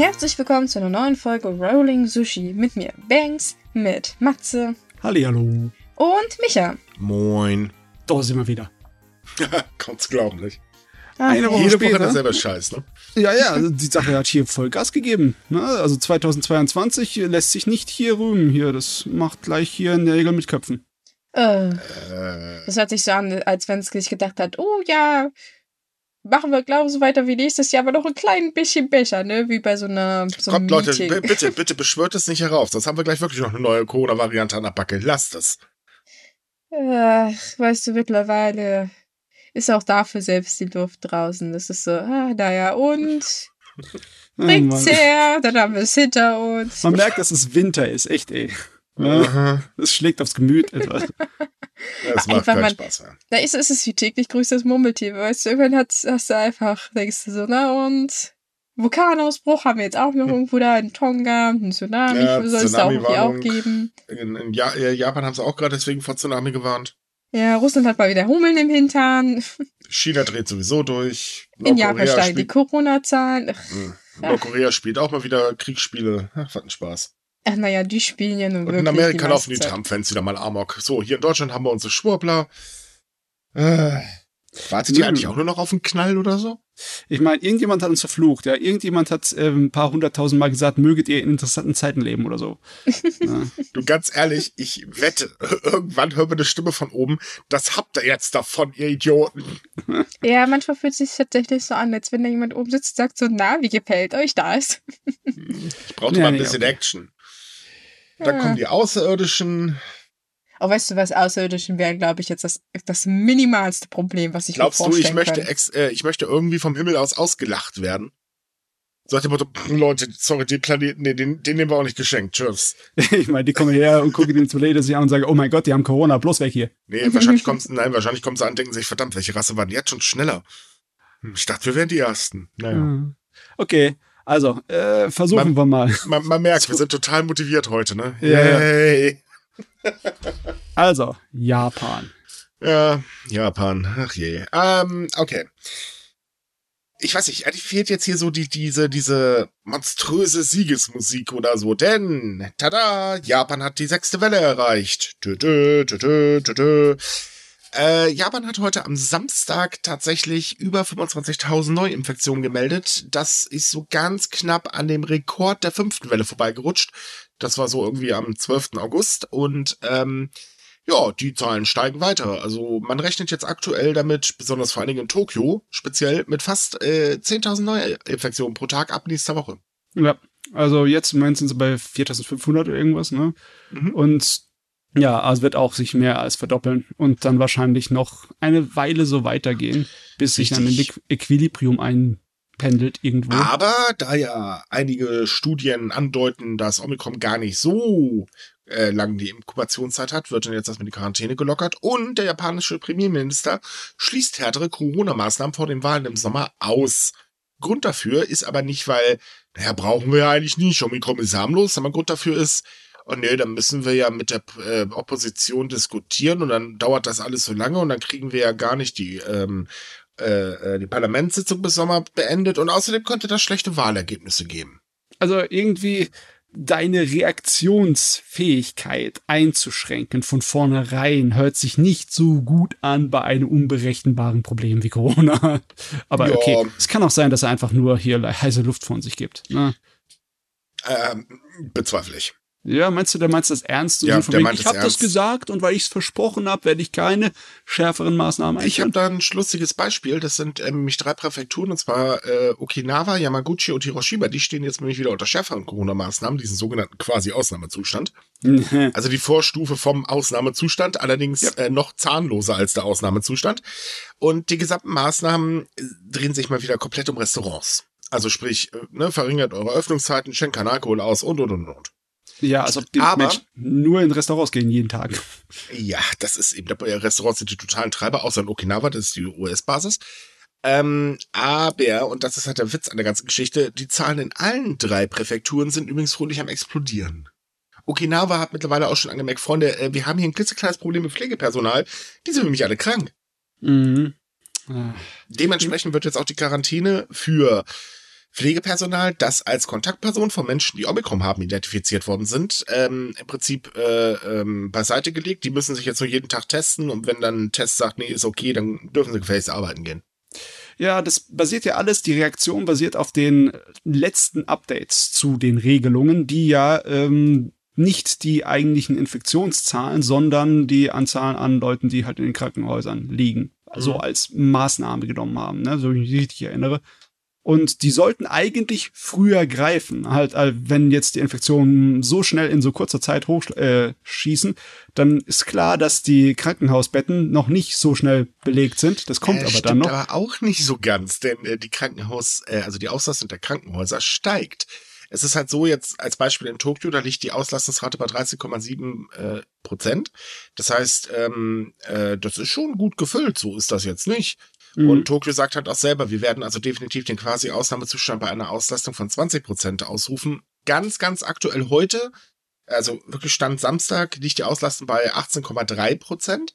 Herzlich willkommen zu einer neuen Folge Rolling Sushi mit mir, Banks, mit Matze Hallihallo. und Micha. Moin. Da sind wir wieder. Kannst du glauben, nicht? Ah, Eine Woche Jede später. Woche derselbe Scheiß, ne? Ja, ja, also die Sache hat hier voll Gas gegeben. Ne? Also 2022 lässt sich nicht hier rühmen. Hier, das macht gleich hier Nägel mit Köpfen. Äh, Äh, das hört sich so an, als wenn es sich gedacht hat, oh ja, machen wir glaube ich so weiter wie nächstes Jahr, aber noch ein klein bisschen besser, ne? Wie bei so einer so kommt, Leute, bitte, bitte beschwört es nicht herauf. Sonst haben wir gleich wirklich noch eine neue Corona-Variante an der Backe. Lasst es. Ach, weißt du, mittlerweile ist auch dafür selbst die Luft draußen. Das ist so, ah, naja, und bringt's her, dann haben wir es hinter uns. Man merkt, dass es Winter ist, echt, ey. Ja, es schlägt aufs Gemüt etwas. Das macht Einfach keinen mal- Spaß mehr. Da ist es ist wie täglich grüßt das Murmeltier, weißt du, irgendwann hat's, hast du einfach, denkst du so, na und Vulkanausbruch haben wir jetzt auch noch irgendwo da in Tonga, ein Tsunami Ja, soll es da auch irgendwie auch geben. In, in ja Japan haben sie auch gerade deswegen vor Tsunami gewarnt. Ja, Russland hat mal wieder Hummeln im Hintern. China dreht sowieso durch. In Japan steigen die Corona-Zahlen. Hm. Nordkorea spielt auch mal wieder Kriegsspiele. Ach, was ein Spaß. Ach, naja, die spielen ja nun Und wirklich in Amerika die laufen die. Trump-Fans wieder mal Amok. So, hier in Deutschland haben wir unsere Schwurbler. Äh, wartet ihr eigentlich auch nur noch auf einen Knall oder so? Ich meine, irgendjemand hat uns verflucht, ja. Irgendjemand hat äh, ein paar hunderttausend Mal gesagt, möget ihr in interessanten Zeiten leben oder so. Ja. Du, ganz ehrlich, ich wette, irgendwann hören wir eine Stimme von oben. Das habt ihr jetzt davon, ihr Idioten. Ja, manchmal fühlt es sich tatsächlich so an, als wenn da jemand oben sitzt und sagt so, na, wie gefällt euch das? Ich brauchte Ja, mal ein nee, bisschen okay. Action. Dann Ja. kommen die Außerirdischen. Oh, weißt du, was Außerirdischen wären, glaube ich, jetzt das, das minimalste Problem, was ich Glaubst mir du, vorstellen ich möchte, kann. ex, äh, ich möchte irgendwie vom Himmel aus ausgelacht werden? Sagt dem Motto, "Pff, Leute, sorry, den Planeten, nee, den, den nehmen wir auch nicht geschenkt. Tschüss. Ich meine, die kommen her und gucken den Toilette sich an und sagen, oh mein Gott, die haben Corona, bloß weg hier. Nee, wahrscheinlich kommt's, nein, wahrscheinlich kommen sie an und denken sich, verdammt, welche Rasse waren die jetzt schon schneller? Hm, Ich dachte, wir wären die Ersten. Naja. Ja. Okay, also, äh, versuchen Man- wir mal. Man, man merkt, wir sind total motiviert heute, ne? Yay. Also, Japan. Ja, Japan. Ach je. Ähm, okay. Ich weiß nicht, eigentlich fehlt jetzt hier so die, diese, diese monströse Siegesmusik oder so, denn, tada, Japan hat die sechste Welle erreicht. Tü, tü, tü. Äh, Japan hat heute am Samstag tatsächlich über 25.000 Neuinfektionen gemeldet. Das ist so ganz knapp an dem Rekord der fünften Welle vorbeigerutscht. Das war so irgendwie am 12. August und ähm, ja, die Zahlen steigen weiter. Also man rechnet jetzt aktuell damit, besonders vor allen Dingen in Tokio, speziell mit fast äh, 10.000 Neuinfektionen pro Tag ab nächster Woche. Ja, also jetzt Moment sind sie bei 4500 oder irgendwas, ne? Mhm. Und ja, also wird auch sich mehr als verdoppeln und dann wahrscheinlich noch eine Weile so weitergehen, bis sich dann ein. Equ- Equilibrium einpendelt irgendwo. Aber da ja einige Studien andeuten, dass Omikron gar nicht so äh, lang die Inkubationszeit hat, wird dann jetzt erstmal die Quarantäne gelockert und der japanische Premierminister schließt härtere Corona-Maßnahmen vor den Wahlen im Sommer aus. Grund dafür ist aber nicht, weil, naja, brauchen wir ja eigentlich nicht, Omikron ist harmlos, sondern Grund dafür ist, oh nee, dann müssen wir ja mit der äh, Opposition diskutieren und dann dauert das alles so lange und dann kriegen wir ja gar nicht die, ähm, äh, äh, die Parlamentssitzung bis Sommer beendet und außerdem könnte das schlechte Wahlergebnisse geben. Also irgendwie deine Reaktionsfähigkeit einzuschränken von vornherein hört sich nicht so gut an bei einem unberechenbaren Problem wie Corona. Aber Ja. okay, es kann auch sein, dass er einfach nur hier heiße Luft von sich gibt. Ne? Ähm, bezweifle ich. Ja, meinst du, der meint das ernst? Ja, der meint ich habe das gesagt und weil ich es versprochen habe, werde ich keine schärferen Maßnahmen Ich habe einführen. da ein schlussiges Beispiel. Das sind ähm, nämlich drei Präfekturen, und zwar äh, Okinawa, Yamaguchi und Hiroshima. Die stehen jetzt nämlich wieder unter schärferen Corona-Maßnahmen, diesen sogenannten quasi Ausnahmezustand. Also die Vorstufe vom Ausnahmezustand, allerdings Ja. äh, noch zahnloser als der Ausnahmezustand. Und die gesamten Maßnahmen äh, drehen sich mal wieder komplett um Restaurants. Also sprich, äh, ne, verringert eure Öffnungszeiten, schenkt keinen Alkohol aus und und und und. Ja, als ob die Aber- Menschen nur in Restaurants gehen jeden Tag. Ja, das ist eben, der Restaurants sind die totalen Treiber, außer in Okinawa, das ist die US-Basis. Ähm, aber, und das ist halt der Witz an der ganzen Geschichte, die Zahlen in allen drei Präfekturen sind übrigens fröhlich am explodieren. Okinawa hat mittlerweile auch schon angemerkt, Freunde, äh, wir haben hier ein klitzekleines Problem mit Pflegepersonal, die sind nämlich alle krank. Mhm. Dementsprechend wird jetzt auch die Quarantäne für Pflegepersonal, das als Kontaktperson von Menschen, die Omikron haben, identifiziert worden sind, ähm, im Prinzip äh, ähm, beiseite gelegt. Die müssen sich jetzt nur jeden Tag testen und wenn dann ein Test sagt, nee, ist okay, dann dürfen sie gefälligst arbeiten gehen. Ja, das basiert ja alles, die Reaktion basiert auf den letzten Updates zu den Regelungen, die ja ähm, nicht die eigentlichen Infektionszahlen, sondern die Anzahl an Leuten, die halt in den Krankenhäusern liegen, so mhm. als Maßnahme genommen haben, ne? so wie ich mich richtig erinnere. Und die sollten eigentlich früher greifen. Halt, äh, wenn jetzt die Infektionen so schnell in so kurzer Zeit hochschießen, äh, dann ist klar, dass die Krankenhausbetten noch nicht so schnell belegt sind. Das kommt äh, aber dann noch. aber auch nicht so ganz, denn äh, die Krankenhaus, äh, also die Auslastung der Krankenhäuser steigt. Es ist halt so jetzt als Beispiel in Tokio, da liegt die Auslastungsrate bei 13,7 äh, Prozent. Das heißt, ähm, äh, das ist schon gut gefüllt. So ist das jetzt nicht. Mhm. Und Tokio sagt halt auch selber, wir werden also definitiv den quasi Ausnahmezustand bei einer Auslastung von 20 Prozent ausrufen. Ganz, ganz aktuell heute, also wirklich Stand Samstag, liegt die Auslastung bei 18,3 Prozent.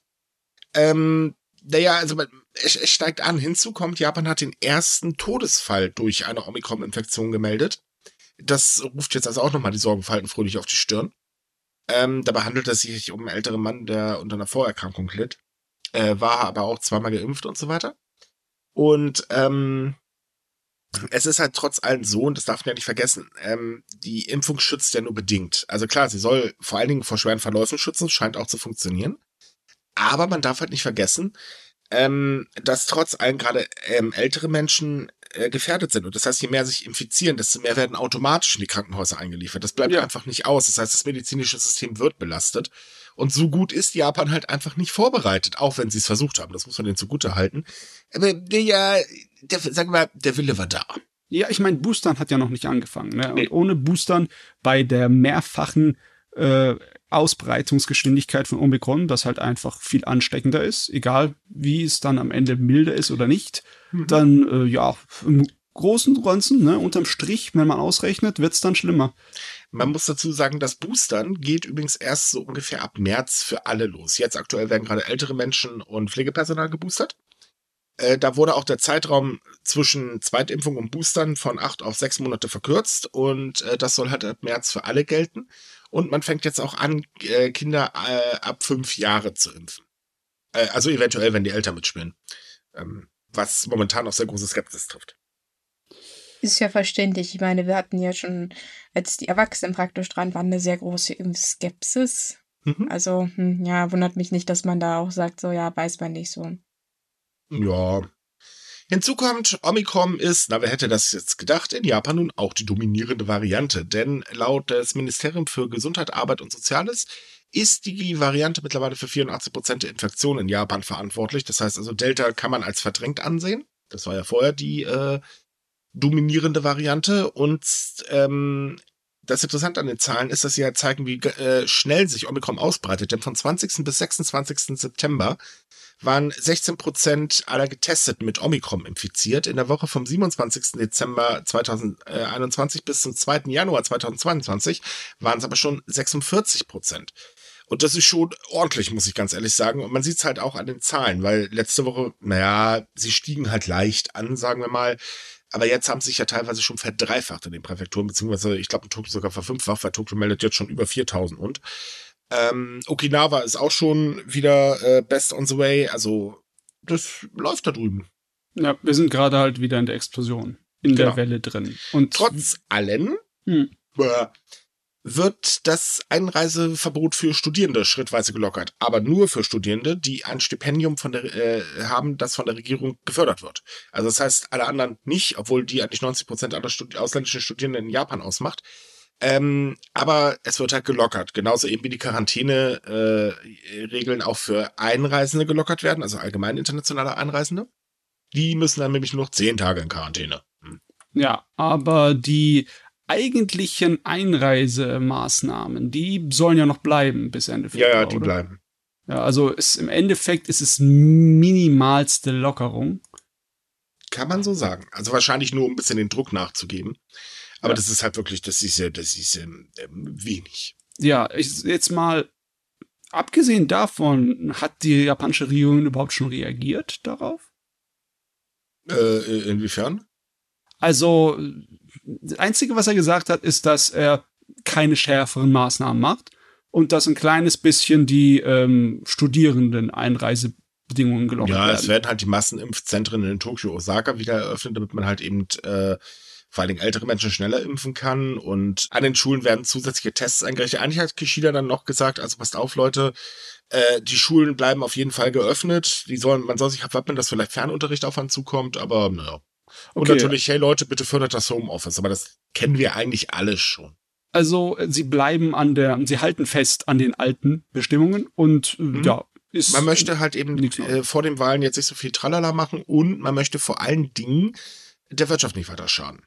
Ähm, naja, also es, es steigt an. Hinzu kommt, Japan hat den ersten Todesfall durch eine Omikron-Infektion gemeldet. Das ruft jetzt also auch nochmal die Sorgenfalten fröhlich auf die Stirn. Ähm, dabei handelt es sich um einen älteren Mann, der unter einer Vorerkrankung litt. Äh, war aber auch zweimal geimpft und so weiter. Und ähm, es ist halt trotz allem so, und das darf man ja nicht vergessen, ähm, die Impfung schützt ja nur bedingt. Also klar, sie soll vor allen Dingen vor schweren Verläufen schützen, scheint auch zu funktionieren. Aber man darf halt nicht vergessen, ähm, dass trotz allem gerade ähm, ältere Menschen äh, gefährdet sind. Und das heißt, je mehr sich infizieren, desto mehr werden automatisch in die Krankenhäuser eingeliefert. Das bleibt ja. einfach nicht aus. Das heißt, das medizinische System wird belastet. Und so gut ist Japan halt einfach nicht vorbereitet, auch wenn sie es versucht haben. Das muss man denen zugute halten. Aber ja, der, sagen wir, der Wille war da. Ja, ich meine, Boostern hat ja noch nicht angefangen. Ne? Nee. Und ohne Boostern bei der mehrfachen äh, Ausbreitungsgeschwindigkeit von Omikron, das halt einfach viel ansteckender ist, egal wie es dann am Ende milde ist oder nicht, mhm. dann äh, ja, im großen Ganzen, ne, unterm Strich, wenn man ausrechnet, wird's dann schlimmer. Man muss dazu sagen, das Boostern geht übrigens erst so ungefähr ab März für alle los. Jetzt aktuell werden gerade ältere Menschen und Pflegepersonal geboostert. Äh, da wurde auch der Zeitraum zwischen Zweitimpfung und Boostern von acht auf sechs Monate verkürzt und äh, das soll halt ab März für alle gelten. Und man fängt jetzt auch an, äh, Kinder äh, ab fünf Jahre zu impfen. Äh, also eventuell, wenn die Eltern mitspielen. Ähm, was momentan auf sehr große Skepsis trifft. Ist ja verständlich. Ich meine, wir hatten ja schon, als die Erwachsenen praktisch dran waren, eine sehr große Impfskepsis. Mhm. Also, hm, ja, wundert mich nicht, dass man da auch sagt, so, ja, weiß man nicht so. Ja, Hinzu kommt, Omikron ist, na wer hätte das jetzt gedacht, in Japan nun auch die dominierende Variante. Denn laut des Ministeriums für Gesundheit, Arbeit und Soziales ist die Variante mittlerweile für 84 Prozent der Infektionen in Japan verantwortlich. Das heißt also, Delta kann man als verdrängt ansehen. Das war ja vorher die äh, dominierende Variante. Und ähm, das Interessante an den Zahlen ist, dass sie halt zeigen, wie äh, schnell sich Omikron ausbreitet. Denn von 20. bis 26. September waren 16 Prozent aller Getesteten mit Omikron infiziert. In der Woche vom 27. Dezember 2021 bis zum 2. Januar 2022 waren es aber schon 46 Prozent. Und das ist schon ordentlich, muss ich ganz ehrlich sagen. Und man sieht es halt auch an den Zahlen, weil letzte Woche, naja, sie stiegen halt leicht an, sagen wir mal. Aber jetzt haben sie sich ja teilweise schon verdreifacht in den Präfekturen, beziehungsweise ich glaube in Tokio sogar verfünffacht, weil Tokio meldet jetzt schon über 4000 und. Ähm, Okinawa ist auch schon wieder äh, best on the way. Also, das läuft da drüben. Ja, wir sind gerade halt wieder in der Explosion, in genau. der Welle drin. Und trotz allem hm. Wird das Einreiseverbot für Studierende schrittweise gelockert, aber nur für Studierende, die ein Stipendium von der äh, haben, das von der Regierung gefördert wird. Also das heißt, alle anderen nicht, obwohl die eigentlich 90 Prozent aller Studi ausländischen Studierenden in Japan ausmacht. Ähm, aber es wird halt gelockert. Genauso eben wie die Quarantäne-Regeln äh, auch für Einreisende gelockert werden, also allgemein internationale Einreisende. Die müssen dann nämlich nur noch zehn Tage in Quarantäne. Hm. Ja, aber die eigentlichen Einreisemaßnahmen, die sollen ja noch bleiben bis Ende Februar. Ja, ja, die oder? bleiben. Ja, also ist, im Endeffekt ist es minimalste Lockerung. Kann man so sagen. Also wahrscheinlich nur, um ein bisschen den Druck nachzugeben. Aber ja. das ist halt wirklich, das ist ja, das ist ähm, wenig. Ja, ich, jetzt mal abgesehen davon, hat die japanische Regierung überhaupt schon reagiert darauf? Äh, inwiefern? Also, das Einzige, was er gesagt hat, ist, dass er keine schärferen Maßnahmen macht und dass ein kleines bisschen die ähm, Studierenden Einreisebedingungen gelockert ja, werden. Ja, es werden halt die Massenimpfzentren in Tokio, Osaka wieder eröffnet, damit man halt eben äh, vor allen Dingen ältere Menschen schneller impfen kann. Und an den Schulen werden zusätzliche Tests eingerichtet. Eigentlich hat Kishida dann noch gesagt, also passt auf, Leute, äh, die Schulen bleiben auf jeden Fall geöffnet. Die sollen, man soll sich abwarten, dass vielleicht Fernunterricht auf einen zukommt, aber naja. Und okay. natürlich, hey Leute, bitte fördert das Homeoffice. Aber das kennen wir eigentlich alle schon. Also sie bleiben an der, sie halten fest an den alten Bestimmungen und mhm. ja, ist. Man möchte halt eben äh, vor den Wahlen jetzt nicht so viel Tralala machen und man möchte vor allen Dingen der Wirtschaft nicht weiter schaden.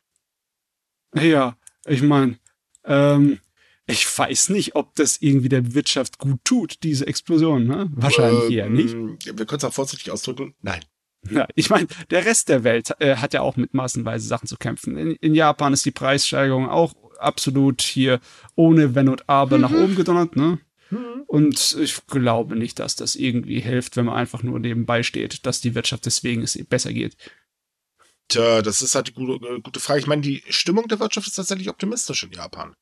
Ja, ich meine, ähm, ich weiß nicht, ob das irgendwie der Wirtschaft gut tut, diese Explosion, ne? Wahrscheinlich ähm, eher nicht. Wir können es auch vorsichtig ausdrücken. Nein. Ja, ich meine, der Rest der Welt äh, hat ja auch mit massenweise Sachen zu kämpfen. In, in, Japan ist die Preissteigerung auch absolut hier ohne Wenn und Aber mhm. nach oben gedonnert, ne? Mhm. Und ich glaube nicht, dass das irgendwie hilft, wenn man einfach nur nebenbei steht, dass die Wirtschaft deswegen es besser geht. Tja, das ist halt die gute, gute Frage. Ich meine, die Stimmung der Wirtschaft ist tatsächlich optimistisch in Japan.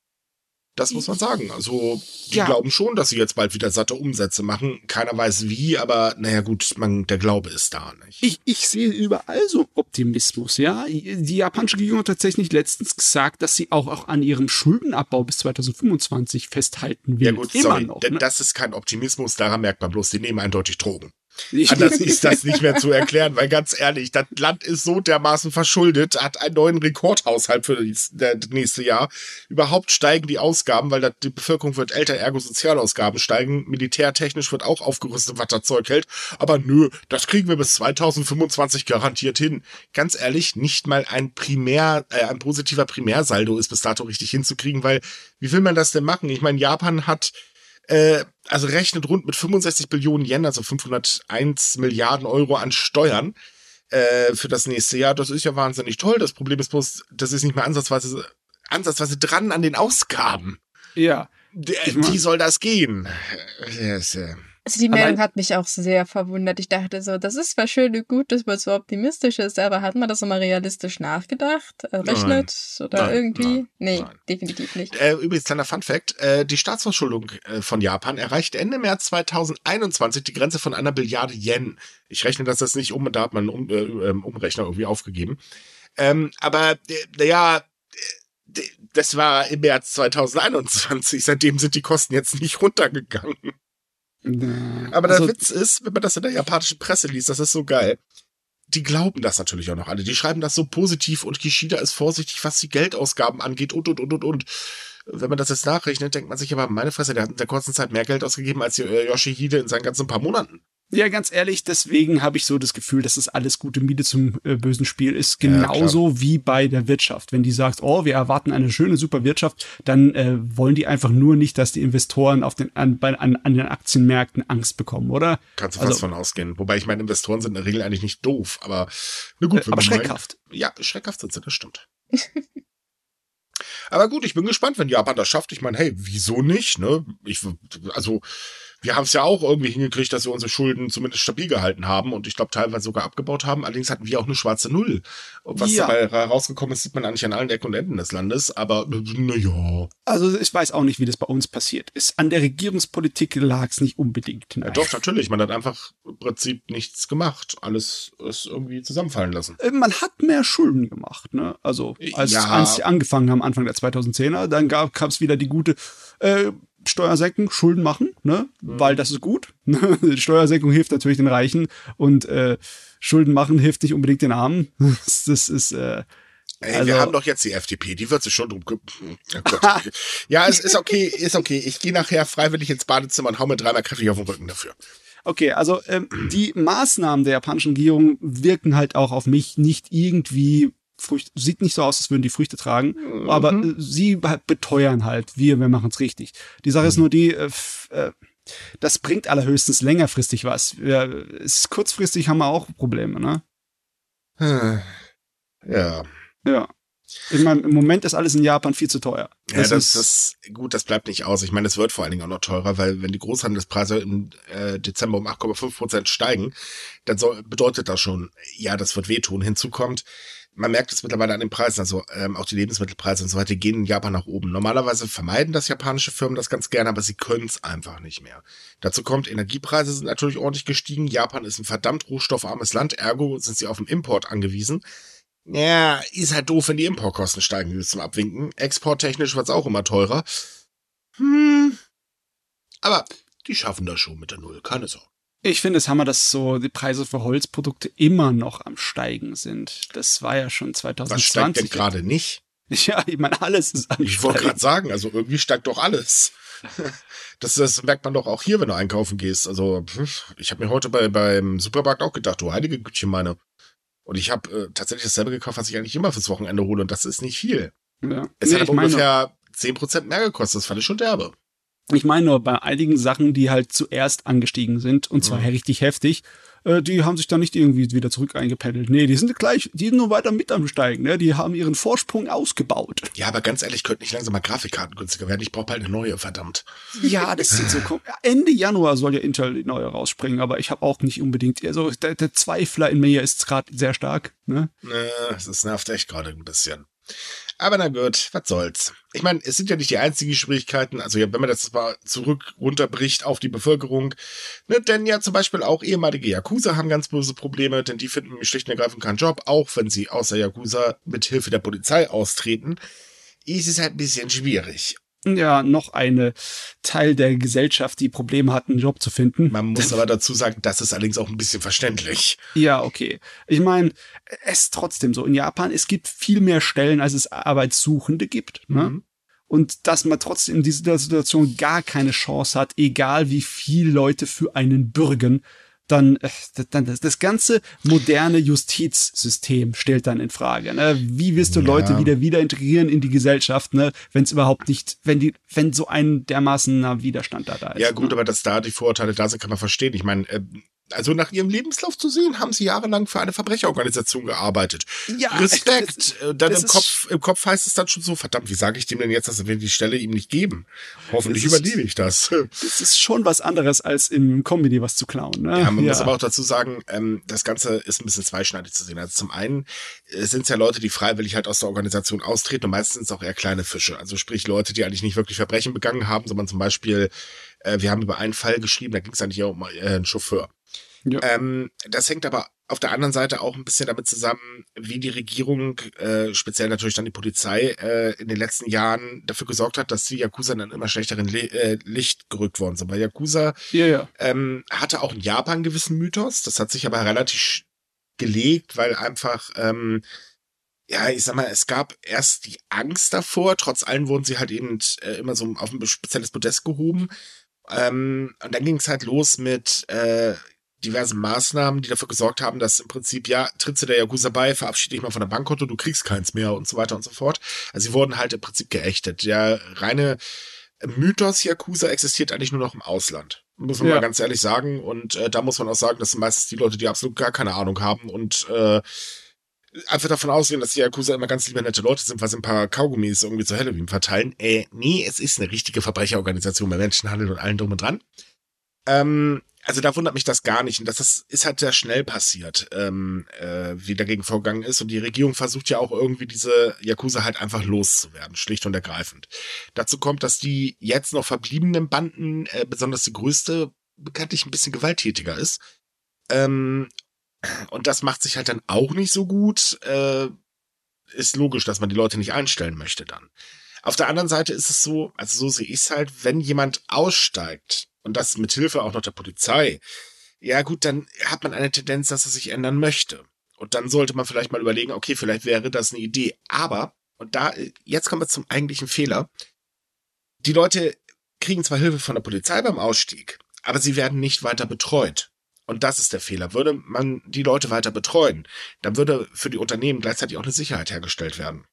Das muss man sagen. Also, die ja. glauben schon, dass sie jetzt bald wieder satte Umsätze machen. Keiner weiß wie, aber naja gut, man, der Glaube ist da. Nicht? Ich, ich sehe überall so Optimismus, ja. Die japanische Regierung hat tatsächlich letztens gesagt, dass sie auch, auch an ihrem Schuldenabbau bis 2025 festhalten will. Ja gut, Immer sorry, noch, ne? das ist kein Optimismus, daran merkt man bloß, die nehmen eindeutig Drogen. Anders ist das nicht mehr zu erklären, weil ganz ehrlich, das Land ist so dermaßen verschuldet, hat einen neuen Rekordhaushalt für das nächste Jahr. Überhaupt steigen die Ausgaben, weil die Bevölkerung wird älter, ergo Sozialausgaben steigen. Militärtechnisch wird auch aufgerüstet, was das Zeug hält. Aber nö, das kriegen wir bis 2025 garantiert hin. Ganz ehrlich, nicht mal ein Primär, äh, ein positiver Primärsaldo ist bis dato richtig hinzukriegen, weil wie will man das denn machen? Ich meine, Japan hat äh, also rechnet rund mit 65 Billionen Yen, also 501 Milliarden Euro an Steuern äh, für das nächste Jahr. Das ist ja wahnsinnig toll. Das Problem ist bloß, das ist nicht mehr ansatzweise, ansatzweise dran an den Ausgaben. Ja. Wie soll das gehen? Yes, äh, also die Meldung hat mich auch sehr verwundert. Ich dachte so, das ist zwar schön und gut, dass man so optimistisch ist, aber hat man das immer realistisch nachgedacht, errechnet äh, oder nein, irgendwie? Nein, nee, nein. definitiv nicht. Äh, übrigens, kleiner Fun Fact, äh, die Staatsverschuldung äh, von Japan erreicht Ende März 2021 die Grenze von einer Billiarde Yen. Ich rechne das jetzt nicht um, da hat man einen um, äh, ähm, Umrechner irgendwie aufgegeben. Ähm, aber, äh, ja, das war im März 2021. Seitdem sind die Kosten jetzt nicht runtergegangen. Aber der also, Witz ist, wenn man das in der japanischen Presse liest, das ist so geil. Die glauben das natürlich auch noch alle. Die schreiben das so positiv und Kishida ist vorsichtig, was die Geldausgaben angeht und, und, und, und, und. Wenn man das jetzt nachrechnet, denkt man sich aber, meine Fresse, der hat in der kurzen Zeit mehr Geld ausgegeben als äh, Yoshihide in seinen ganzen paar Monaten. Ja, ganz ehrlich, deswegen habe ich so das Gefühl, dass das alles gute Miete zum äh, bösen Spiel ist. Genauso ja, wie bei der Wirtschaft. Wenn die sagt, oh, wir erwarten eine schöne, super Wirtschaft, dann äh, wollen die einfach nur nicht, dass die Investoren auf den, an, bei, an, an den Aktienmärkten Angst bekommen, oder? Kannst du fast also, von ausgehen. Wobei ich meine, Investoren sind in der Regel eigentlich nicht doof, aber na gut. Äh, aber schreckhaft. Meint, ja, schreckhaft sind sie, das stimmt. aber gut, ich bin gespannt, wenn Japan das schafft. Ich meine, hey, wieso nicht, ne? Ich, also, wir haben es ja auch irgendwie hingekriegt, dass wir unsere Schulden zumindest stabil gehalten haben und ich glaube teilweise sogar abgebaut haben. Allerdings hatten wir auch eine schwarze Null. Was ja. dabei rausgekommen ist, sieht man eigentlich an allen Ecken und Enden des Landes. Aber naja. Also ich weiß auch nicht, wie das bei uns passiert ist. An der Regierungspolitik lag es nicht unbedingt. Ja, doch, natürlich. Man hat einfach im Prinzip nichts gemacht. Alles ist irgendwie zusammenfallen lassen. Äh, man hat mehr Schulden gemacht. Ne? Also als, ja. als sie angefangen haben, Anfang der 2010er, dann gab es wieder die gute äh, Steuersenkung, Schulden machen, ne? Mhm. Weil das ist gut. Steuersenkung hilft natürlich den Reichen und äh, Schulden machen hilft nicht unbedingt den Armen. das ist äh, Ey, also, wir haben doch jetzt die FDP, die wird sich schon drum kümmern. Oh ja, es ist okay, ist okay. Ich gehe nachher freiwillig ins Badezimmer und hau mir dreimal kräftig auf den Rücken dafür. Okay, also ähm, die Maßnahmen der japanischen Regierung wirken halt auch auf mich nicht irgendwie Früchte, sieht nicht so aus, als würden die Früchte tragen, mhm. aber äh, sie beteuern halt, wir, wir machen es richtig. Die Sache mhm. ist nur die, äh, äh, das bringt allerhöchstens längerfristig was. Ja, ist, kurzfristig haben wir auch Probleme, ne? Ja. Ja. Ich meine, im Moment ist alles in Japan viel zu teuer. Das ja, das, ist das, gut, das bleibt nicht aus. Ich meine, es wird vor allen Dingen auch noch teurer, weil wenn die Großhandelspreise im äh, Dezember um 8,5 Prozent steigen, dann soll, bedeutet das schon, ja, das wird wehtun. Hinzu kommt, man merkt es mittlerweile an den Preisen, also ähm, auch die Lebensmittelpreise und so weiter gehen in Japan nach oben. Normalerweise vermeiden das japanische Firmen das ganz gerne, aber sie können es einfach nicht mehr. Dazu kommt, Energiepreise sind natürlich ordentlich gestiegen. Japan ist ein verdammt rohstoffarmes Land, ergo sind sie auf den Import angewiesen. Ja, ist halt doof, wenn die Importkosten steigen, wie zum Abwinken. Exporttechnisch wird's auch immer teurer. Hm. Aber die schaffen das schon mit der Null, keine Sorge. Ich finde es Hammer, dass so die Preise für Holzprodukte immer noch am Steigen sind. Das war ja schon 2020. Was steigt denn gerade nicht? Ja, ich meine, alles ist am Ich wollte gerade sagen, also irgendwie steigt doch alles. Das, das merkt man doch auch hier, wenn du einkaufen gehst. Also, ich habe mir heute bei, beim Supermarkt auch gedacht, du heilige Gütchen meine. Und ich habe äh, tatsächlich dasselbe gekauft, was ich eigentlich immer fürs Wochenende hole. Und das ist nicht viel. Ja. Es nee, hat aber ungefähr 10% mehr gekostet. Das fand ich schon derbe. Ich meine nur bei einigen Sachen, die halt zuerst angestiegen sind, und zwar mhm. richtig heftig, äh, die haben sich dann nicht irgendwie wieder zurück eingependelt. Nee, die sind gleich, die sind nur weiter mit am Steigen, ne? Die haben ihren Vorsprung ausgebaut. Ja, aber ganz ehrlich, könnten nicht langsam mal Grafikkarten günstiger werden. Ich brauche bald eine neue, verdammt. Ja, das sieht so Ende Januar soll ja Intel die neue rausspringen, aber ich habe auch nicht unbedingt, also der, der Zweifler in mir ist gerade sehr stark, ne? Äh, das nervt echt gerade ein bisschen. Aber na gut, was soll's. Ich meine, es sind ja nicht die einzigen Schwierigkeiten, also ja, wenn man das mal zurück runterbricht auf die Bevölkerung, ne, denn ja zum Beispiel auch ehemalige Yakuza haben ganz böse Probleme, denn die finden schlicht und ergreifend keinen Job, auch wenn sie außer Yakuza mit Hilfe der Polizei austreten. Ist es halt ein bisschen schwierig ja noch eine Teil der Gesellschaft, die Probleme hat, einen Job zu finden. Man muss aber dazu sagen, das ist allerdings auch ein bisschen verständlich. Ja, okay. Ich meine, es ist trotzdem so. In Japan, es gibt viel mehr Stellen, als es Arbeitssuchende gibt. Ne? Mhm. Und dass man trotzdem in dieser Situation gar keine Chance hat, egal wie viele Leute für einen bürgen, dann, äh, dann das, das ganze moderne Justizsystem stellt dann in Frage. Ne? Wie willst du ja. Leute wieder wieder integrieren in die Gesellschaft, ne? wenn es überhaupt nicht, wenn die, wenn so ein dermaßener Widerstand da, da ist. Ja gut, ne? aber dass da die Vorurteile da sind, kann man verstehen. Ich meine, äh, also nach ihrem Lebenslauf zu sehen, haben sie jahrelang für eine Verbrecherorganisation gearbeitet. Ja, Respekt. Das, äh, dann im Kopf, im Kopf heißt es dann schon so, verdammt, wie sage ich dem denn jetzt, dass wir die Stelle ihm nicht geben? Hoffentlich das überlebe ich das. Das ist schon was anderes, als im Comedy was zu klauen. Ne? Ja, man ja. muss aber auch dazu sagen, ähm, das Ganze ist ein bisschen zweischneidig zu sehen. Also zum einen äh, sind es ja Leute, die freiwillig halt aus der Organisation austreten und meistens sind es auch eher kleine Fische. Also sprich Leute, die eigentlich nicht wirklich Verbrechen begangen haben, sondern zum Beispiel, äh, wir haben über einen Fall geschrieben, da ging es eigentlich auch um äh, einen Chauffeur. Ja. Ähm, das hängt aber auf der anderen Seite auch ein bisschen damit zusammen, wie die Regierung, äh, speziell natürlich dann die Polizei, äh, in den letzten Jahren dafür gesorgt hat, dass die Yakuza in einem immer schlechteren Le äh, Licht gerückt worden sind. Weil Yakuza ja, ja. Ähm, hatte auch in Japan einen gewissen Mythos, das hat sich aber relativ gelegt, weil einfach, ähm, ja, ich sag mal, es gab erst die Angst davor, trotz allem wurden sie halt eben äh, immer so auf ein spezielles Podest gehoben. Ähm, und dann ging es halt los mit, äh, diversen Maßnahmen, die dafür gesorgt haben, dass im Prinzip, ja, trittst du der Yakuza bei, verabschiede dich mal von der Bankkonto, du kriegst keins mehr und so weiter und so fort. Also sie wurden halt im Prinzip geächtet. Der reine Mythos Yakuza existiert eigentlich nur noch im Ausland. Muss man ja. mal ganz ehrlich sagen. Und äh, da muss man auch sagen, das sind meistens die Leute, die absolut gar keine Ahnung haben und äh, einfach davon ausgehen, dass die Yakuza immer ganz liebe nette Leute sind, weil sie ein paar Kaugummis irgendwie zu Halloween verteilen. Äh, nee, es ist eine richtige Verbrecherorganisation bei Menschenhandel und allen drum und dran. Ähm, also da wundert mich das gar nicht. Und das, das ist halt sehr schnell passiert, ähm, äh, wie dagegen vorgegangen ist. Und die Regierung versucht ja auch irgendwie diese Yakuza halt einfach loszuwerden, schlicht und ergreifend. Dazu kommt, dass die jetzt noch verbliebenen Banden, äh, besonders die größte, bekanntlich ein bisschen gewalttätiger ist. Ähm, und das macht sich halt dann auch nicht so gut. Äh, ist logisch, dass man die Leute nicht einstellen möchte dann. Auf der anderen Seite ist es so, also so sehe ich es halt, wenn jemand aussteigt, und das mit Hilfe auch noch der Polizei, ja gut, dann hat man eine Tendenz, dass er sich ändern möchte. Und dann sollte man vielleicht mal überlegen, okay, vielleicht wäre das eine Idee. Aber, und da, jetzt kommen wir zum eigentlichen Fehler. Die Leute kriegen zwar Hilfe von der Polizei beim Ausstieg, aber sie werden nicht weiter betreut. Und das ist der Fehler. Würde man die Leute weiter betreuen, dann würde für die Unternehmen gleichzeitig auch eine Sicherheit hergestellt werden.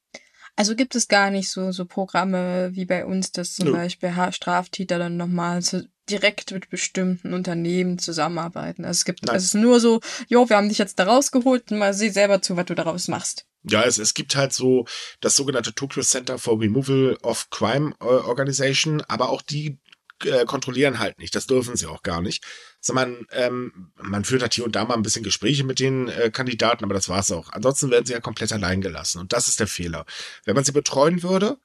Also gibt es gar nicht so, so Programme wie bei uns, dass zum Nö. Beispiel Straftäter dann nochmal so direkt mit bestimmten Unternehmen zusammenarbeiten. Also es gibt, Nein. es ist nur so, jo, wir haben dich jetzt da rausgeholt, mal sieh selber zu, was du daraus machst. Ja, es, es gibt halt so das sogenannte Tokyo Center for Removal of Crime äh, Organization, aber auch die äh, kontrollieren halt nicht. Das dürfen sie auch gar nicht. Sondern ähm, man führt halt hier und da mal ein bisschen Gespräche mit den äh, Kandidaten, aber das war's auch. Ansonsten werden sie ja komplett allein gelassen. Und das ist der Fehler. Wenn man sie betreuen würde,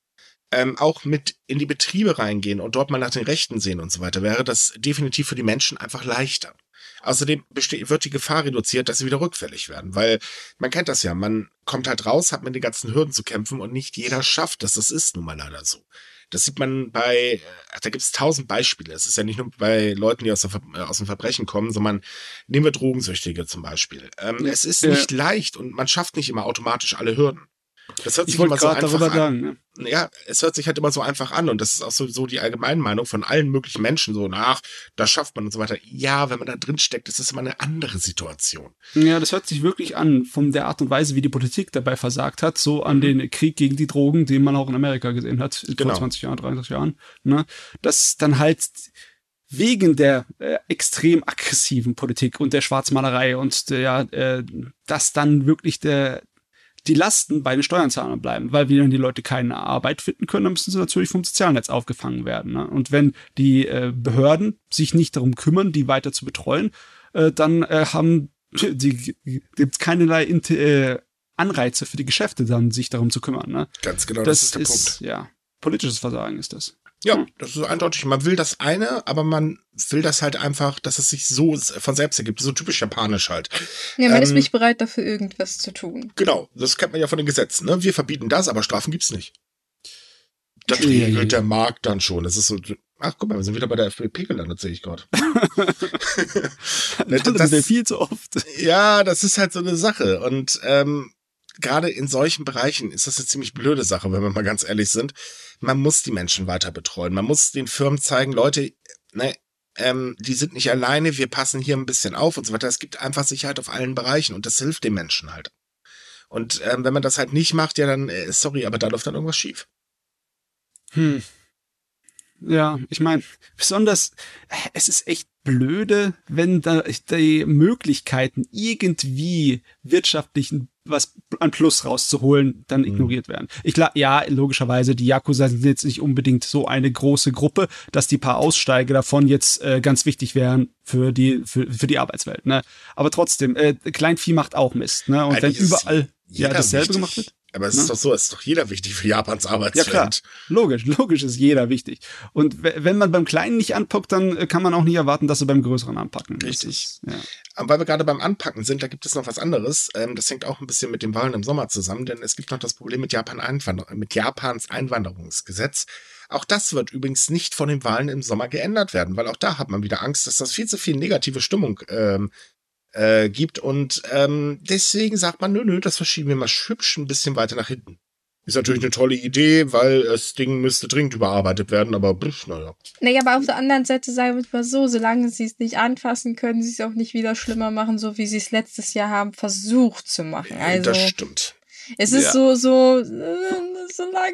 ähm, auch mit in die Betriebe reingehen und dort mal nach den Rechten sehen und so weiter, wäre das definitiv für die Menschen einfach leichter. Außerdem wird die Gefahr reduziert, dass sie wieder rückfällig werden, weil man kennt das ja, man kommt halt raus, hat mit den ganzen Hürden zu kämpfen und nicht jeder schafft das. Das ist nun mal leider so. Das sieht man bei, äh, da gibt es tausend Beispiele. Es ist ja nicht nur bei Leuten, die aus, der, äh, aus dem Verbrechen kommen, sondern nehmen wir Drogensüchtige zum Beispiel. Ähm, ja, es ist nicht leicht und man schafft nicht immer automatisch alle Hürden. Das hört sich ich immer so einfach an. Sagen, ne? Ja, es hört sich halt immer so einfach an und das ist auch so, so die Allgemeinmeinung von allen möglichen Menschen so nach, das schafft man und so weiter. Ja, wenn man da drin steckt, ist das immer eine andere Situation. Ja, das hört sich wirklich an von der Art und Weise, wie die Politik dabei versagt hat, so an mhm. den Krieg gegen die Drogen, den man auch in Amerika gesehen hat, genau. vor 20 Jahren, 30 Jahren, ne? Dass dann halt wegen der äh, extrem aggressiven Politik und der Schwarzmalerei und der, äh, dass dann wirklich der die Lasten bei den Steuerzahlern bleiben, weil wenn die Leute keine Arbeit finden können, dann müssen sie natürlich vom Sozialnetz aufgefangen werden. Ne? Und wenn die äh, Behörden sich nicht darum kümmern, die weiter zu betreuen, äh, dann äh, haben die gibt es keinerlei äh, Anreize für die Geschäfte, dann sich darum zu kümmern. Ne? Ganz genau, das, das ist der ist, Punkt. Ja, politisches Versagen ist das. Ja, das ist eindeutig. Man will das eine, aber man will das halt einfach, dass es sich so von selbst ergibt. So typisch japanisch halt. Ja, man ähm, ist nicht bereit dafür irgendwas zu tun. Genau, das kennt man ja von den Gesetzen. Ne? Wir verbieten das, aber Strafen gibt's nicht. Das regelt der Markt dann schon. Das ist so. Ach, guck mal, wir sind wieder bei der FDP gelandet, sehe ich gerade. das, das ist viel zu oft. Ja, das ist halt so eine Sache. Und ähm, gerade in solchen Bereichen ist das eine ziemlich blöde Sache, wenn wir mal ganz ehrlich sind. Man muss die Menschen weiter betreuen. Man muss den Firmen zeigen, Leute, ne, ähm, die sind nicht alleine, wir passen hier ein bisschen auf und so weiter. Es gibt einfach Sicherheit auf allen Bereichen und das hilft den Menschen halt. Und ähm, wenn man das halt nicht macht, ja dann, äh, sorry, aber da läuft dann irgendwas schief. Hm. Ja, ich meine, besonders, es ist echt blöde, wenn da die Möglichkeiten irgendwie wirtschaftlichen was an Plus rauszuholen, dann mhm. ignoriert werden. Ich glaube, ja, logischerweise, die Yakuza sind jetzt nicht unbedingt so eine große Gruppe, dass die paar Aussteiger davon jetzt äh, ganz wichtig wären für die für, für die Arbeitswelt. Ne? Aber trotzdem, äh, Kleinvieh macht auch Mist. Ne? Und Eigentlich wenn überall ja dasselbe wichtig. gemacht wird. Aber es ne? ist doch so, es ist doch jeder wichtig für Japans Arbeitswelt. Ja klar, logisch, logisch ist jeder wichtig. Und wenn man beim Kleinen nicht anpackt, dann äh, kann man auch nicht erwarten, dass sie beim Größeren anpacken. Richtig. Ist, ja. Aber weil wir gerade beim Anpacken sind, da gibt es noch was anderes. Ähm, das hängt auch ein bisschen mit den Wahlen im Sommer zusammen, denn es gibt noch das Problem mit, Japan Einwander mit Japans Einwanderungsgesetz. Auch das wird übrigens nicht von den Wahlen im Sommer geändert werden, weil auch da hat man wieder Angst, dass das viel zu viel negative Stimmung ähm, äh, gibt. Und ähm, deswegen sagt man, nö, nö, das verschieben wir mal hübsch ein bisschen weiter nach hinten. Ist natürlich eine tolle Idee, weil das Ding müsste dringend überarbeitet werden, aber pff, naja. Naja, aber auf der anderen Seite sagen wir es mal so, solange sie es nicht anfassen, können sie es auch nicht wieder schlimmer machen, so wie sie es letztes Jahr haben versucht zu machen. Also, das stimmt. Es ist ja. so, so, äh, so lang.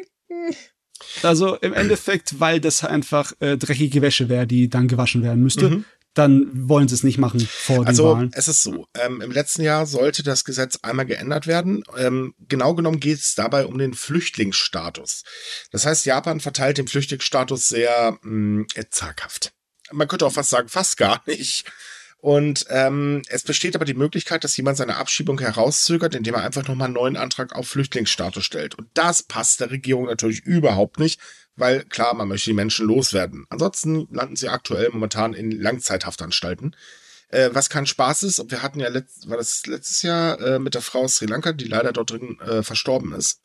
Also im Endeffekt, weil das einfach äh, dreckige Wäsche wäre, die dann gewaschen werden müsste. Mhm dann wollen sie es nicht machen vor den also, Wahlen. es ist so, ähm, im letzten Jahr sollte das Gesetz einmal geändert werden. Ähm, genau genommen geht es dabei um den Flüchtlingsstatus. Das heißt, Japan verteilt den Flüchtlingsstatus sehr mh, mm, zaghaft. Man könnte auch fast sagen, fast gar nicht. Und ähm, es besteht aber die Möglichkeit, dass jemand seine Abschiebung herauszögert, indem er einfach nochmal einen neuen Antrag auf Flüchtlingsstatus stellt. Und das passt der Regierung natürlich überhaupt nicht, weil klar, man möchte die Menschen loswerden. Ansonsten landen sie aktuell momentan in Langzeithaftanstalten. Äh, was kein Spaß ist, und wir hatten ja letzt, war das letztes Jahr äh, mit der Frau aus Sri Lanka, die leider dort drin äh, verstorben ist.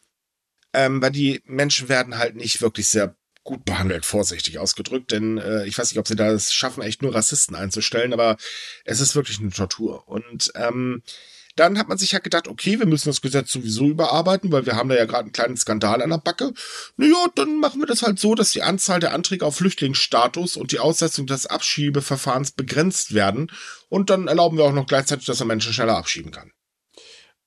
Ähm, weil die Menschen werden halt nicht wirklich sehr gut behandelt, vorsichtig ausgedrückt, denn äh, ich weiß nicht, ob sie da es schaffen, echt nur Rassisten einzustellen, aber es ist wirklich eine Tortur. Und ähm, dann hat man sich halt gedacht, okay, wir müssen das Gesetz sowieso überarbeiten, weil wir haben da ja gerade einen kleinen Skandal an der Backe. Naja, dann machen wir das halt so, dass die Anzahl der Anträge auf Flüchtlingsstatus und die Aussetzung des Abschiebeverfahrens begrenzt werden. Und dann erlauben wir auch noch gleichzeitig, dass man Menschen schneller abschieben kann.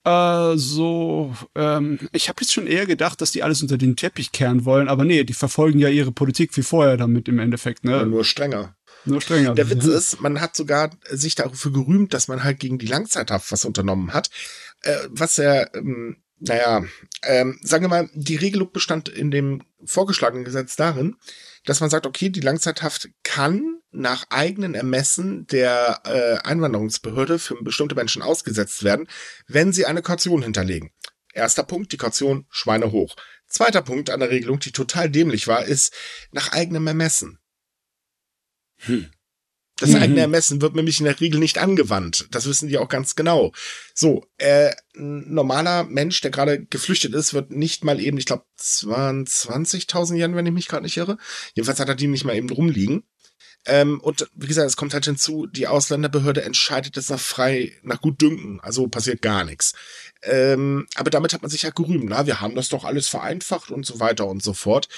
Also, ähm, ich habe jetzt schon eher gedacht, dass die alles unter den Teppich kehren wollen, aber nee, die verfolgen ja ihre Politik wie vorher damit im Endeffekt, ne? Ja, nur strenger. Nur strenger. Der Witz ist, man hat sogar sich dafür gerühmt, dass man halt gegen die Langzeithaft was unternommen hat, äh, was ja ähm, naja, ähm, sagen wir mal, die Regelung bestand in dem vorgeschlagenen Gesetz darin, dass man sagt, okay, die Langzeithaft kann nach eigenen Ermessen der äh, Einwanderungsbehörde für bestimmte Menschen ausgesetzt werden, wenn sie eine Kaution hinterlegen. Erster Punkt, die Kaution Schweine hoch. Zweiter Punkt an der Regelung, die total dämlich war, ist nach eigenem Ermessen. Hm. Das mhm. eigene Ermessen wird nämlich in der Regel nicht angewandt. Das wissen die auch ganz genau. So, äh, ein normaler Mensch, der gerade geflüchtet ist, wird nicht mal eben, ich glaube, es waren 20.000 Yen, wenn ich mich gerade nicht irre. Jedenfalls hat er die nicht mal eben rumliegen. Ähm, und wie gesagt, es kommt halt hinzu, die Ausländerbehörde entscheidet es nach frei, nach gut Dünken. Also passiert gar nichts. Ähm, aber damit hat man sich ja gerühmt, na, wir haben das doch alles vereinfacht und so weiter und so fort.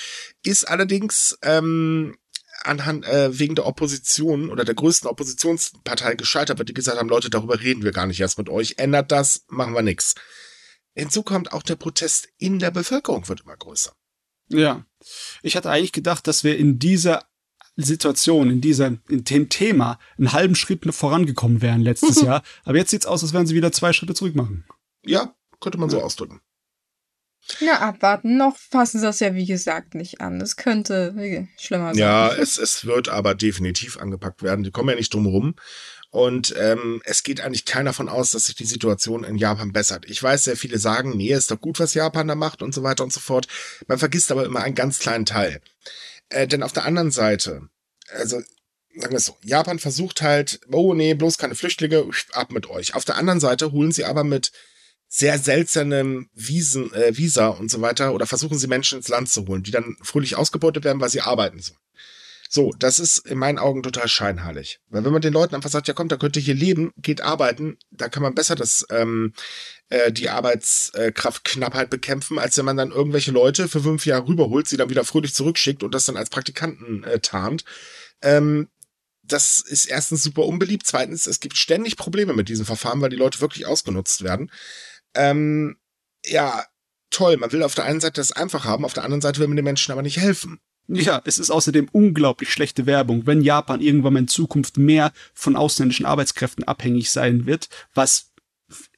Ist allerdings ähm, anhand äh, wegen der Opposition oder der größten Oppositionspartei gescheitert wird, die gesagt haben, Leute, darüber reden wir gar nicht erst mit euch, ändert das, machen wir nix. Hinzu kommt auch der Protest in der Bevölkerung wird immer größer. Ja, ich hatte eigentlich gedacht, dass wir in dieser Situation, in dieser, in dem Thema einen halben Schritt vorangekommen wären letztes Jahr. Aber jetzt sieht's aus, als wären sie wieder zwei Schritte zurück machen. Ja, könnte man so ausdrücken. Ja, abwarten. Noch fassen sie das ja, wie gesagt, nicht an. Es könnte schlimmer sein. Ja, es, es wird aber definitiv angepackt werden. Die kommen ja nicht drum rum. Und ähm, es geht eigentlich keiner von aus, dass sich die Situation in Japan bessert. Ich weiß, sehr viele sagen, nee, ist doch gut, was Japan da macht und so weiter und so fort. Man vergisst aber immer einen ganz kleinen Teil. Äh, denn auf der anderen Seite, also sagen wir es so, Japan versucht halt, oh nee, bloß keine Flüchtlinge, ab mit euch. Auf der anderen Seite holen sie aber mit sehr seltsamen Wiesen, äh, Visa und so weiter oder versuchen sie Menschen ins Land zu holen, die dann fröhlich ausgebeutet werden, weil sie arbeiten sollen. So, das ist in meinen Augen total scheinheilig. Weil wenn man den Leuten einfach sagt, ja kommt, da könnt ihr hier leben, geht arbeiten, da kann man besser das, ähm, äh, die Arbeitskraftknappheit bekämpfen, als wenn man dann irgendwelche Leute für fünf Jahre rüberholt, sie dann wieder fröhlich zurückschickt und das dann als Praktikanten äh, tarnt. Ähm, das ist erstens super unbeliebt. Zweitens, es gibt ständig Probleme mit diesem Verfahren, weil die Leute wirklich ausgenutzt werden. Ähm, ja, toll. Man will auf der einen Seite das einfach haben, auf der anderen Seite will man den Menschen aber nicht helfen. Ja, es ist außerdem unglaublich schlechte Werbung, wenn Japan irgendwann mal in Zukunft mehr von ausländischen Arbeitskräften abhängig sein wird, was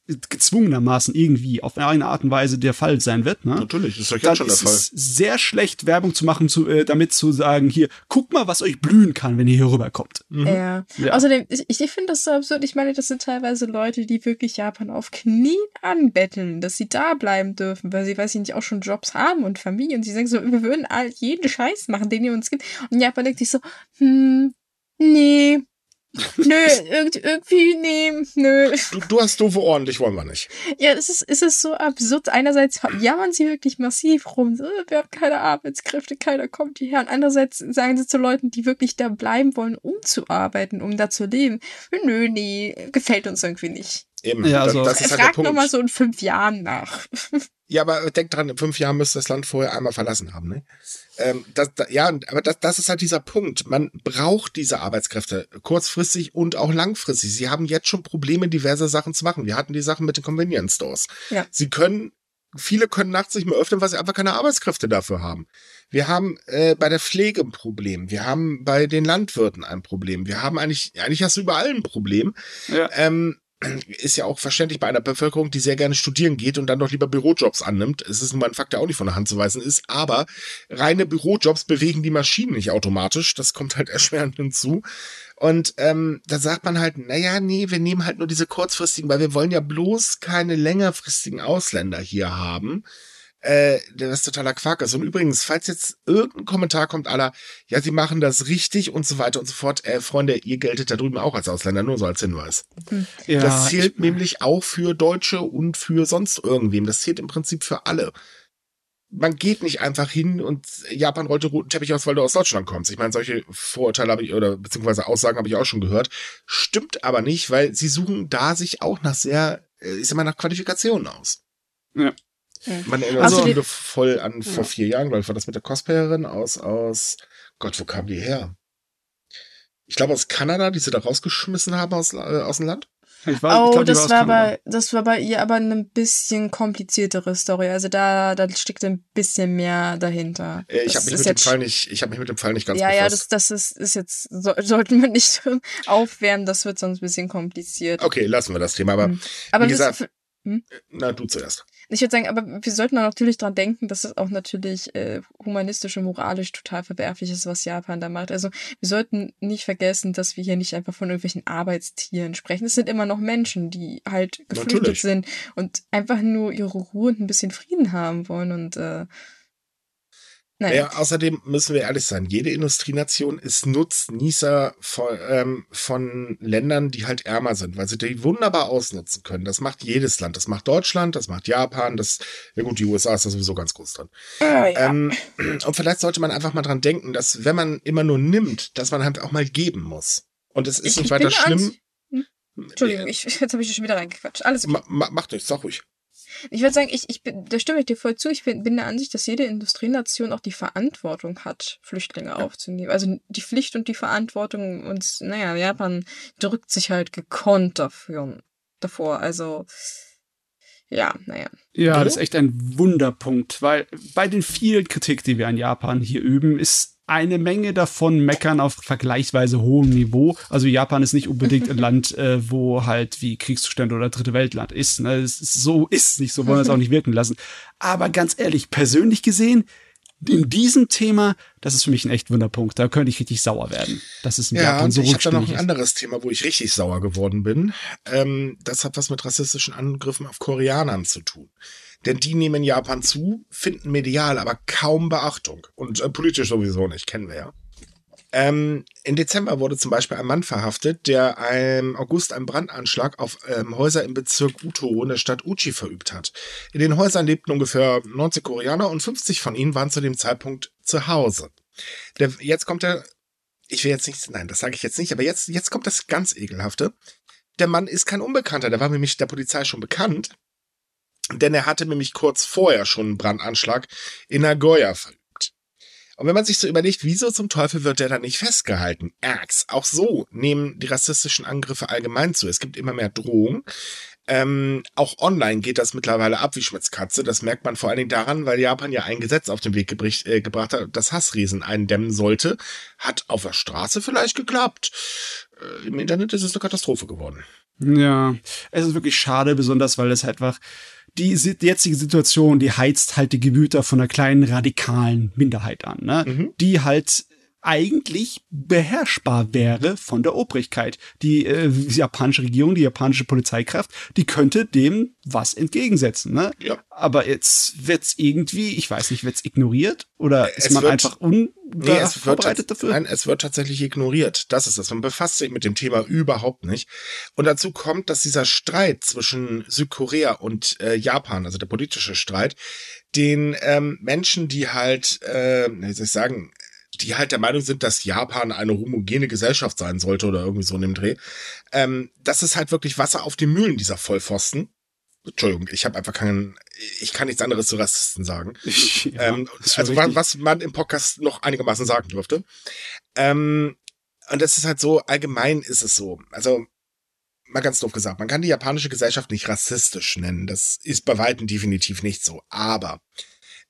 gezwungenermaßen irgendwie auf eine Art und Weise der Fall sein wird. Ne? Natürlich, ist doch jetzt schon der Fall. Es sehr schlecht Werbung zu machen, zu, äh, damit zu sagen, hier, guck mal, was euch blühen kann, wenn ihr hier rüberkommt. Mhm. Ja. ja. Außerdem, ich, ich finde das so absurd. Ich meine, das sind teilweise Leute, die wirklich Japan auf Knien anbetteln, dass sie da bleiben dürfen, weil sie, weiß ich nicht, auch schon Jobs haben und Familie und sie sagen so, wir würden all jeden Scheiß machen, den ihr uns gibt. Und Japan denkt sich so, hm, nee, nö, irgendwie, nee, nö. Du, du hast doofe Ohren, dich wollen wir nicht. Ja, es ist, es ist so absurd. Einerseits jammern sie wirklich massiv rum, so, wir haben keine Arbeitskräfte, keiner kommt hierher. Und andererseits sagen sie zu Leuten, die wirklich da bleiben wollen, um zu arbeiten, um da zu leben, nö, nee, gefällt uns irgendwie nicht. Eben, ja, also, das, das ist halt der Punkt. nochmal so in fünf Jahren nach. Ja, aber denk dran, in fünf Jahren müsste das Land vorher einmal verlassen haben, ne? Ähm, das, da, ja, aber das, das ist halt dieser Punkt. Man braucht diese Arbeitskräfte kurzfristig und auch langfristig. Sie haben jetzt schon Probleme, diverse Sachen zu machen. Wir hatten die Sachen mit den Convenience Stores. Ja. Sie können, viele können nachts nicht mehr öffnen, weil sie einfach keine Arbeitskräfte dafür haben. Wir haben äh, bei der Pflege ein Problem. Wir haben bei den Landwirten ein Problem. Wir haben eigentlich, eigentlich hast du überall ein Problem. Ja. Ähm, ist ja auch verständlich bei einer Bevölkerung, die sehr gerne studieren geht und dann doch lieber Bürojobs annimmt. Es ist nun mal ein Fakt, der auch nicht von der Hand zu weisen ist, aber reine Bürojobs bewegen die Maschinen nicht automatisch. Das kommt halt erschwerend hinzu. Und ähm, da sagt man halt, naja, nee, wir nehmen halt nur diese kurzfristigen, weil wir wollen ja bloß keine längerfristigen Ausländer hier haben äh, das totaler Quark ist. Und übrigens, falls jetzt irgendein Kommentar kommt aller, ja, sie machen das richtig und so weiter und so fort, äh, Freunde, ihr geltet da drüben auch als Ausländer, nur so als Hinweis. Hm. Ja, das zählt ich, nämlich auch für Deutsche und für sonst irgendwem. Das zählt im Prinzip für alle. Man geht nicht einfach hin und Japan rollte roten Teppich aus, weil du aus Deutschland kommst. Ich meine, solche Vorurteile habe ich, oder beziehungsweise Aussagen habe ich auch schon gehört. Stimmt aber nicht, weil sie suchen da sich auch nach sehr, äh, ich sag mal, nach Qualifikationen aus. Ja. Man erinnert also sich voll an vor vier Jahren, glaube ich, war das mit der Cosplayerin aus, aus, Gott, wo kam die her? Ich glaube aus Kanada, die sie da rausgeschmissen haben aus, äh, aus dem Land. Ich war, oh, ich glaub, das war, war bei, das war bei ihr aber eine bisschen kompliziertere Story. Also da, da steckt ein bisschen mehr dahinter. Äh, ich habe mich, mit dem Fall nicht, ich habe mich mit dem Fall nicht ganz Ja, befasst. ja, das, das ist, ist jetzt, so, sollten wir nicht aufwärmen, das wird sonst ein bisschen kompliziert. Okay, lassen wir das Thema, aber, hm. aber wie gesagt, hm? na, du zuerst. Ich würde sagen, aber wir sollten auch natürlich dran denken, dass es auch natürlich äh, humanistisch und moralisch total verwerflich ist, was Japan da macht. Also wir sollten nicht vergessen, dass wir hier nicht einfach von irgendwelchen Arbeitstieren sprechen. Es sind immer noch Menschen, die halt geflüchtet natürlich. sind und einfach nur ihre Ruhe und ein bisschen Frieden haben wollen und äh, Nein. Ja, außerdem müssen wir ehrlich sein, jede Industrienation ist Nutznießer von, ähm, von Ländern, die halt ärmer sind, weil sie die wunderbar ausnutzen können. Das macht jedes Land. Das macht Deutschland, das macht Japan, das, ja gut, die USA ist da sowieso ganz groß dran. Ah, ja. ähm, und vielleicht sollte man einfach mal dran denken, dass wenn man immer nur nimmt, dass man halt auch mal geben muss. Und es ist ich, nicht weiter schlimm. Hm? Entschuldigung, ich, jetzt habe ich schon wieder reingequatscht. Alles okay. Ma, ma, macht nichts, sag ruhig. Ich würde sagen, ich, ich bin, da stimme ich dir voll zu. Ich bin, bin der Ansicht, dass jede Industrienation auch die Verantwortung hat, Flüchtlinge ja. aufzunehmen. Also die Pflicht und die Verantwortung und, naja, Japan drückt sich halt gekonnt dafür, davor. Also, ja, naja. Ja, das ist echt ein Wunderpunkt, weil bei den vielen Kritik, die wir an Japan hier üben, ist eine Menge davon meckern auf vergleichsweise hohem Niveau. Also Japan ist nicht unbedingt ein Land, äh, wo halt wie Kriegszustand oder Dritte Weltland ist. Ne? Ist, so ist nicht, so wollen wir es auch nicht wirken lassen. Aber ganz ehrlich, persönlich gesehen, in diesem Thema, das ist für mich ein echt Wunderpunkt. Da könnte ich richtig sauer werden. Das ist in ja, Japan so ich habe da noch ein anderes Thema, wo ich richtig sauer geworden bin. Ähm, das hat was mit rassistischen Angriffen auf Koreanern zu tun. Denn die nehmen Japan zu, finden medial aber kaum Beachtung. Und äh, politisch sowieso nicht, kennen wir ja. Ähm, Im Dezember wurde zum Beispiel ein Mann verhaftet, der im August einen Brandanschlag auf ähm, Häuser im Bezirk Uto in der Stadt Uchi verübt hat. In den Häusern lebten ungefähr 90 Koreaner und 50 von ihnen waren zu dem Zeitpunkt zu Hause. Der, jetzt kommt der, ich will jetzt nicht, nein, das sage ich jetzt nicht, aber jetzt, jetzt kommt das ganz ekelhafte. Der Mann ist kein Unbekannter, der war nämlich der Polizei schon bekannt denn er hatte nämlich kurz vorher schon einen Brandanschlag in Nagoya verübt. Und wenn man sich so überlegt, wieso zum Teufel wird der dann nicht festgehalten? Ergs. Auch so nehmen die rassistischen Angriffe allgemein zu. Es gibt immer mehr Drohungen. Ähm, auch online geht das mittlerweile ab wie Schmitzkatze. Das merkt man vor allen Dingen daran, weil Japan ja ein Gesetz auf den Weg gebricht, äh, gebracht hat, das Hassriesen eindämmen sollte. Hat auf der Straße vielleicht geklappt. Äh, Im Internet ist es eine Katastrophe geworden. Ja, es ist wirklich schade, besonders weil es einfach die, jetzige Situation, die heizt halt die Gemüter von einer kleinen radikalen Minderheit an, ne? Mhm. die halt eigentlich beherrschbar wäre von der Obrigkeit. Die, äh, die japanische Regierung, die japanische Polizeikraft, die könnte dem was entgegensetzen. Ne? Ja. Aber jetzt wird's irgendwie, ich weiß nicht, wird's ignoriert oder es ist man wird, einfach unvorbereitet nee, dafür? Nein, es wird tatsächlich ignoriert. Das ist das. Man befasst sich mit dem Thema überhaupt nicht. Und dazu kommt, dass dieser Streit zwischen Südkorea und äh, Japan, also der politische Streit, den ähm, Menschen, die halt, äh, wie soll ich sagen, die halt der Meinung sind, dass Japan eine homogene Gesellschaft sein sollte oder irgendwie so in dem Dreh. Ähm, das ist halt wirklich Wasser auf die Mühlen, dieser Vollpfosten. Entschuldigung, ich habe einfach keinen, ich kann nichts anderes zu Rassisten sagen. Ja, ähm, also was, was, man im Podcast noch einigermaßen sagen dürfte. Ähm, und das ist halt so, allgemein ist es so. Also, mal ganz doof gesagt, man kann die japanische Gesellschaft nicht rassistisch nennen. Das ist bei Weitem definitiv nicht so. Aber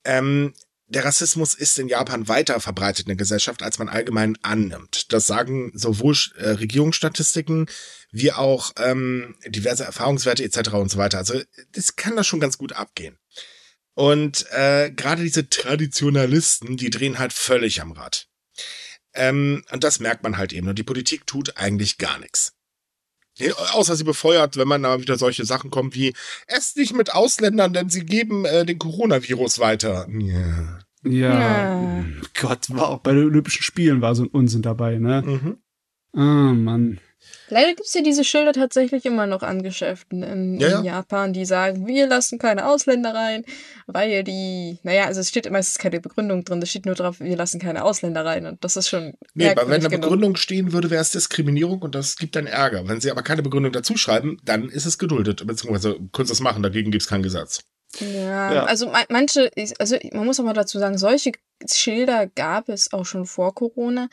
ähm, der Rassismus ist in Japan weiter verbreitet in der Gesellschaft, als man allgemein annimmt. Das sagen sowohl äh, Regierungsstatistiken wie auch ähm, diverse Erfahrungswerte etc. und so weiter. Also das kann da schon ganz gut abgehen. Und äh, gerade diese Traditionalisten, die drehen halt völlig am Rad. Ähm, und das merkt man halt eben. Und die Politik tut eigentlich gar nichts. Außer sie befeuert, wenn man da wieder solche Sachen kommt wie, esst nicht mit Ausländern, denn sie geben äh, den Coronavirus weiter. Ja. Ja, ja. Gott, war auch bei den Olympischen Spielen war so ein Unsinn dabei, ne? Mhm. Oh, Mann. Leider gibt es ja diese Schilder tatsächlich immer noch an Geschäften in, ja, in ja. Japan, die sagen, wir lassen keine Ausländer rein, weil die, naja, also es steht meistens keine Begründung drin, es steht nur drauf, wir lassen keine Ausländer rein und das ist schon. Nee, aber wenn eine genug. Begründung stehen würde, wäre es Diskriminierung und das gibt dann Ärger. Wenn sie aber keine Begründung dazu schreiben, dann ist es geduldet, beziehungsweise können sie das machen, dagegen gibt es keinen Gesetz. Ja, ja, also manche, also man muss auch mal dazu sagen, solche Schilder gab es auch schon vor Corona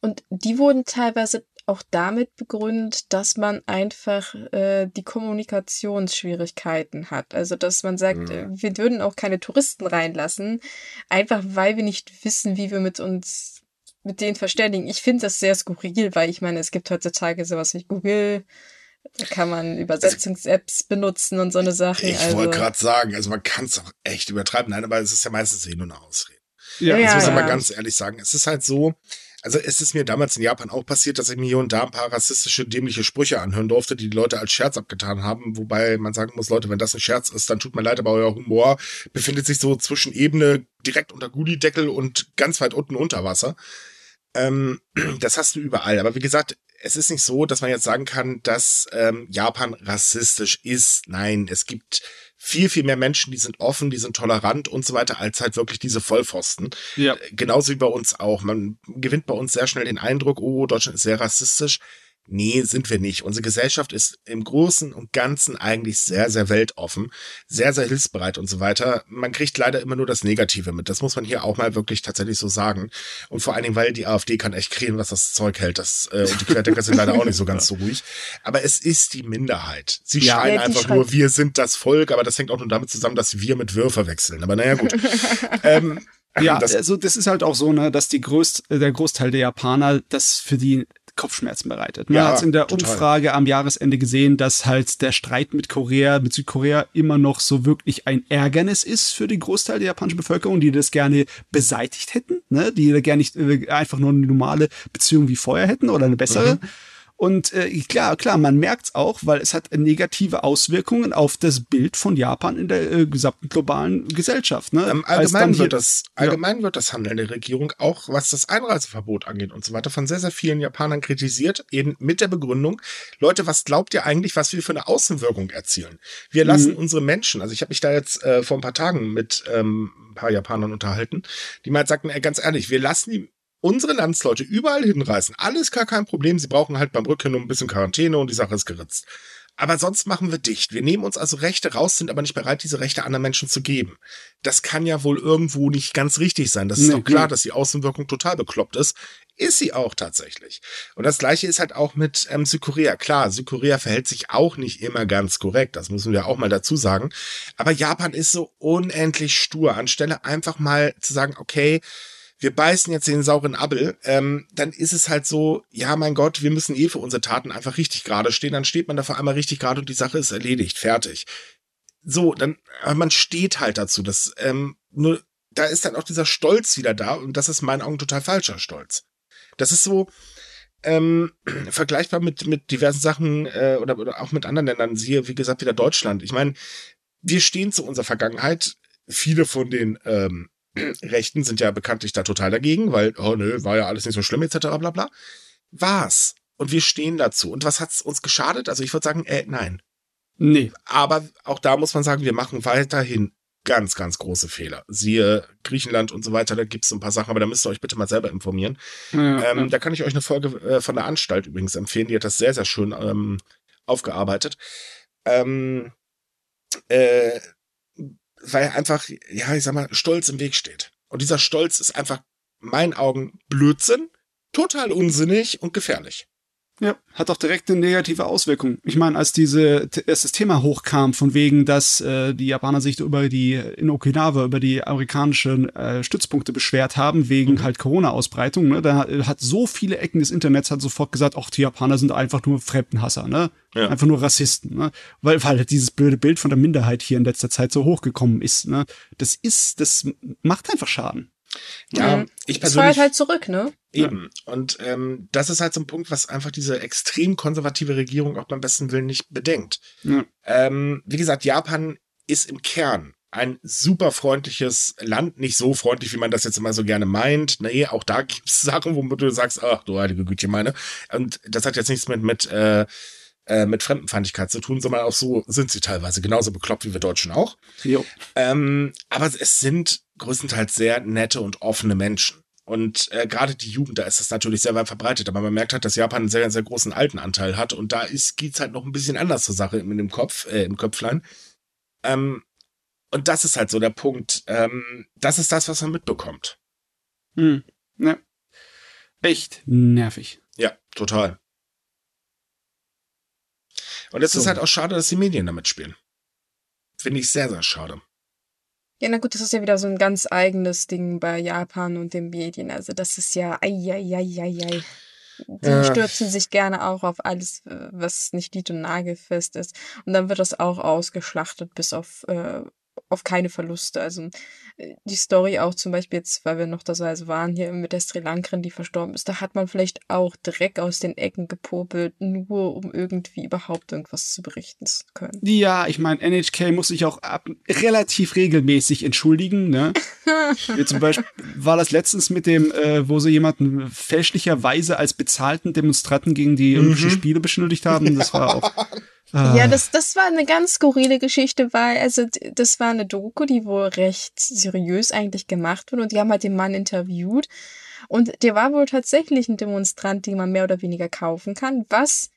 und die wurden teilweise auch damit begründet, dass man einfach äh, die Kommunikationsschwierigkeiten hat. Also dass man sagt, äh, mhm. wir würden auch keine Touristen reinlassen, einfach weil wir nicht wissen, wie wir mit uns mit denen verständigen. Ich finde das sehr skurril, weil ich meine, es gibt heutzutage sowas wie Google Da kann man Übersetzungs-Apps benutzen und so eine Sache. Ich also. wollte gerade sagen, also man kann es auch echt übertreiben. Nein, aber es ist ja meistens eh nur eine Ausrede. Ja, das ja, muss ja. man mal ganz ehrlich sagen. Es ist halt so, also es ist mir damals in Japan auch passiert, dass ich mir hier und da ein paar rassistische, dämliche Sprüche anhören durfte, die die Leute als Scherz abgetan haben. Wobei man sagen muss, Leute, wenn das ein Scherz ist, dann tut mir leid, aber euer Humor befindet sich so zwischen Ebene direkt unter Gullideckel und ganz weit unten unter Wasser. Ähm, das hast du überall. Aber wie gesagt, es ist nicht so, dass man jetzt sagen kann, dass ähm, Japan rassistisch ist. Nein, es gibt viel, viel mehr Menschen, die sind offen, die sind tolerant und so weiter, als halt wirklich diese Vollpfosten. Ja. Genauso wie bei uns auch. Man gewinnt bei uns sehr schnell den Eindruck, oh, Deutschland ist sehr rassistisch. Nee, sind wir nicht. Unsere Gesellschaft ist im Großen und Ganzen eigentlich sehr, sehr weltoffen, sehr, sehr hilfsbereit und so weiter. Man kriegt leider immer nur das Negative mit. Das muss man hier auch mal wirklich tatsächlich so sagen. Und vor allen Dingen, weil die AfD kann echt kriegen, was das Zeug hält. Das, äh, und die Querdenker sind leider auch nicht so ganz so ruhig. Aber es ist die Minderheit. Sie Ja. schreien Ja, einfach schreien- nur, wir sind das Volk, aber das hängt auch nur damit zusammen, dass wir mit Wir verwechseln. Aber naja, gut. ähm, Ja, das, also das ist halt auch so, ne, dass die größt, äh, der Großteil der Japaner das für die Kopfschmerzen bereitet. Man Ja, hat in der total. Umfrage am Jahresende gesehen, dass halt der Streit mit Korea, mit Südkorea immer noch so wirklich ein Ärgernis ist für den Großteil der japanischen Bevölkerung, die das gerne beseitigt hätten, ne, die da gerne nicht äh, einfach nur eine normale Beziehung wie vorher hätten oder eine bessere. Und äh, klar, klar, man merkt's auch, weil es hat negative Auswirkungen auf das Bild von Japan in der äh, gesamten globalen Gesellschaft. Ne? Ähm, allgemein wird das, allgemein wird das Handeln der Regierung auch, was das Einreiseverbot angeht und so weiter, von sehr, sehr vielen Japanern kritisiert, eben mit der Begründung, Leute, was glaubt ihr eigentlich, was wir für eine Außenwirkung erzielen? Wir lassen Mhm. unsere Menschen, also ich habe mich da jetzt äh, vor ein paar Tagen mit ähm, ein paar Japanern unterhalten, die mal sagten, ey, ganz ehrlich, wir lassen die unsere Landsleute überall hinreisen. Alles gar kein Problem. Sie brauchen halt beim Rückkehr nur ein bisschen Quarantäne und die Sache ist geritzt. Aber sonst machen wir dicht. Wir nehmen uns also Rechte raus, sind aber nicht bereit, diese Rechte anderen Menschen zu geben. Das kann ja wohl irgendwo nicht ganz richtig sein. Das ist Nee, auch klar, nee. dass die Außenwirkung total bekloppt ist. Ist sie auch tatsächlich. Und das gleiche ist halt auch mit ähm, Südkorea. Klar, Südkorea verhält sich auch nicht immer ganz korrekt. Das müssen wir auch mal dazu sagen. Aber Japan ist so unendlich stur. Anstelle einfach mal zu sagen, okay, wir beißen jetzt den sauren Appel, ähm, dann ist es halt so, ja, mein Gott, wir müssen eh für unsere Taten einfach richtig gerade stehen. Dann steht man dafür einmal richtig gerade und die Sache ist erledigt, fertig. So, dann, aber man steht halt dazu. Das, ähm, nur, da ist dann auch dieser Stolz wieder da und das ist in meinen Augen total falscher Stolz. Das ist so, ähm, vergleichbar mit, mit diversen Sachen äh, oder, oder auch mit anderen Ländern, siehe, wie gesagt, wieder Deutschland. Ich meine, wir stehen zu unserer Vergangenheit. Viele von den ähm, Rechten sind ja bekanntlich da total dagegen, weil, oh nö, war ja alles nicht so schlimm, etc. bla bla. War's. Und wir stehen dazu. Und was hat's uns geschadet? Also ich würde sagen, äh, nein. Nee. Aber auch da muss man sagen, wir machen weiterhin ganz, ganz große Fehler. Siehe Griechenland und so weiter, da gibt's ein paar Sachen, aber da müsst ihr euch bitte mal selber informieren. Ja, Ähm, da kann ich euch eine Folge äh, von der Anstalt übrigens empfehlen, die hat das sehr, sehr schön ähm, aufgearbeitet. Ähm, äh, weil einfach, ja, ich sag mal, Stolz im Weg steht. Und dieser Stolz ist einfach, in meinen Augen, Blödsinn, total unsinnig und gefährlich. Ja, hat auch direkt eine negative Auswirkung. Ich meine, als diese als das Thema hochkam, von wegen, dass äh, die Japaner sich über die in Okinawa über die amerikanischen äh, Stützpunkte beschwert haben wegen halt Corona-Ausbreitung, ne, da hat so viele Ecken des Internets hat sofort gesagt, ach, die Japaner sind einfach nur Fremdenhasser, ne, Ja. einfach nur Rassisten, ne, weil weil halt dieses blöde Bild von der Minderheit hier in letzter Zeit so hochgekommen ist, ne. Das ist, das macht einfach Schaden. Ja, Mhm. ich Es feuert persönlich halt zurück, ne? eben. Und ähm, das ist halt so ein Punkt, was einfach diese extrem konservative Regierung auch beim besten Willen nicht bedenkt. Ja. Ähm, wie gesagt, Japan ist im Kern ein super freundliches Land, nicht so freundlich, wie man das jetzt immer so gerne meint. Nee, auch da gibt's Sachen, wo du sagst, ach du heilige Güte, meine. Und das hat jetzt nichts mit, mit, äh, äh, mit Fremdenfeindlichkeit zu tun, sondern auch so sind sie teilweise genauso bekloppt wie wir Deutschen auch. Jo. Ähm, aber es sind größtenteils sehr nette und offene Menschen. Und äh, gerade die Jugend, da ist das natürlich sehr weit verbreitet, aber man merkt halt, dass Japan einen sehr, sehr großen alten Anteil hat und da ist, geht's halt noch ein bisschen anders zur Sache in dem Kopf, äh, im Köpflein. Ähm, und das ist halt so der Punkt. Ähm, das ist das, was man mitbekommt. Hm. Ja. Echt nervig. Ja, total. Und es So. ist halt auch schade, dass die Medien damit spielen. Finde ich sehr, sehr schade. Ja, na gut, das ist ja wieder so ein ganz eigenes Ding bei Japan und den Medien. Also das ist ja, ei, ei, ei, ei, ei. Die äh. stürzen sich gerne auch auf alles, äh, was nicht nied- und nagelfest ist. Und dann wird das auch ausgeschlachtet bis auf äh, auf keine Verluste. Also äh, die Story auch zum Beispiel jetzt, weil wir noch das also waren, hier mit der Sri Lankarin, die verstorben ist, da hat man vielleicht auch Dreck aus den Ecken gepopelt, nur um irgendwie überhaupt irgendwas zu berichten zu können. Ja, ich meine, NHK muss sich auch ab, relativ regelmäßig entschuldigen. Ne? Wie zum Beispiel war das letztens mit dem, äh, wo sie jemanden fälschlicherweise als bezahlten Demonstranten gegen die mhm. Olympischen Spiele beschuldigt haben. Das war auch ja, ah. das, das war eine ganz skurrile Geschichte, weil, also, das war eine Doku, die wohl recht seriös eigentlich gemacht wurde und die haben halt den Mann interviewt und der war wohl tatsächlich ein Demonstrant, den man mehr oder weniger kaufen kann, was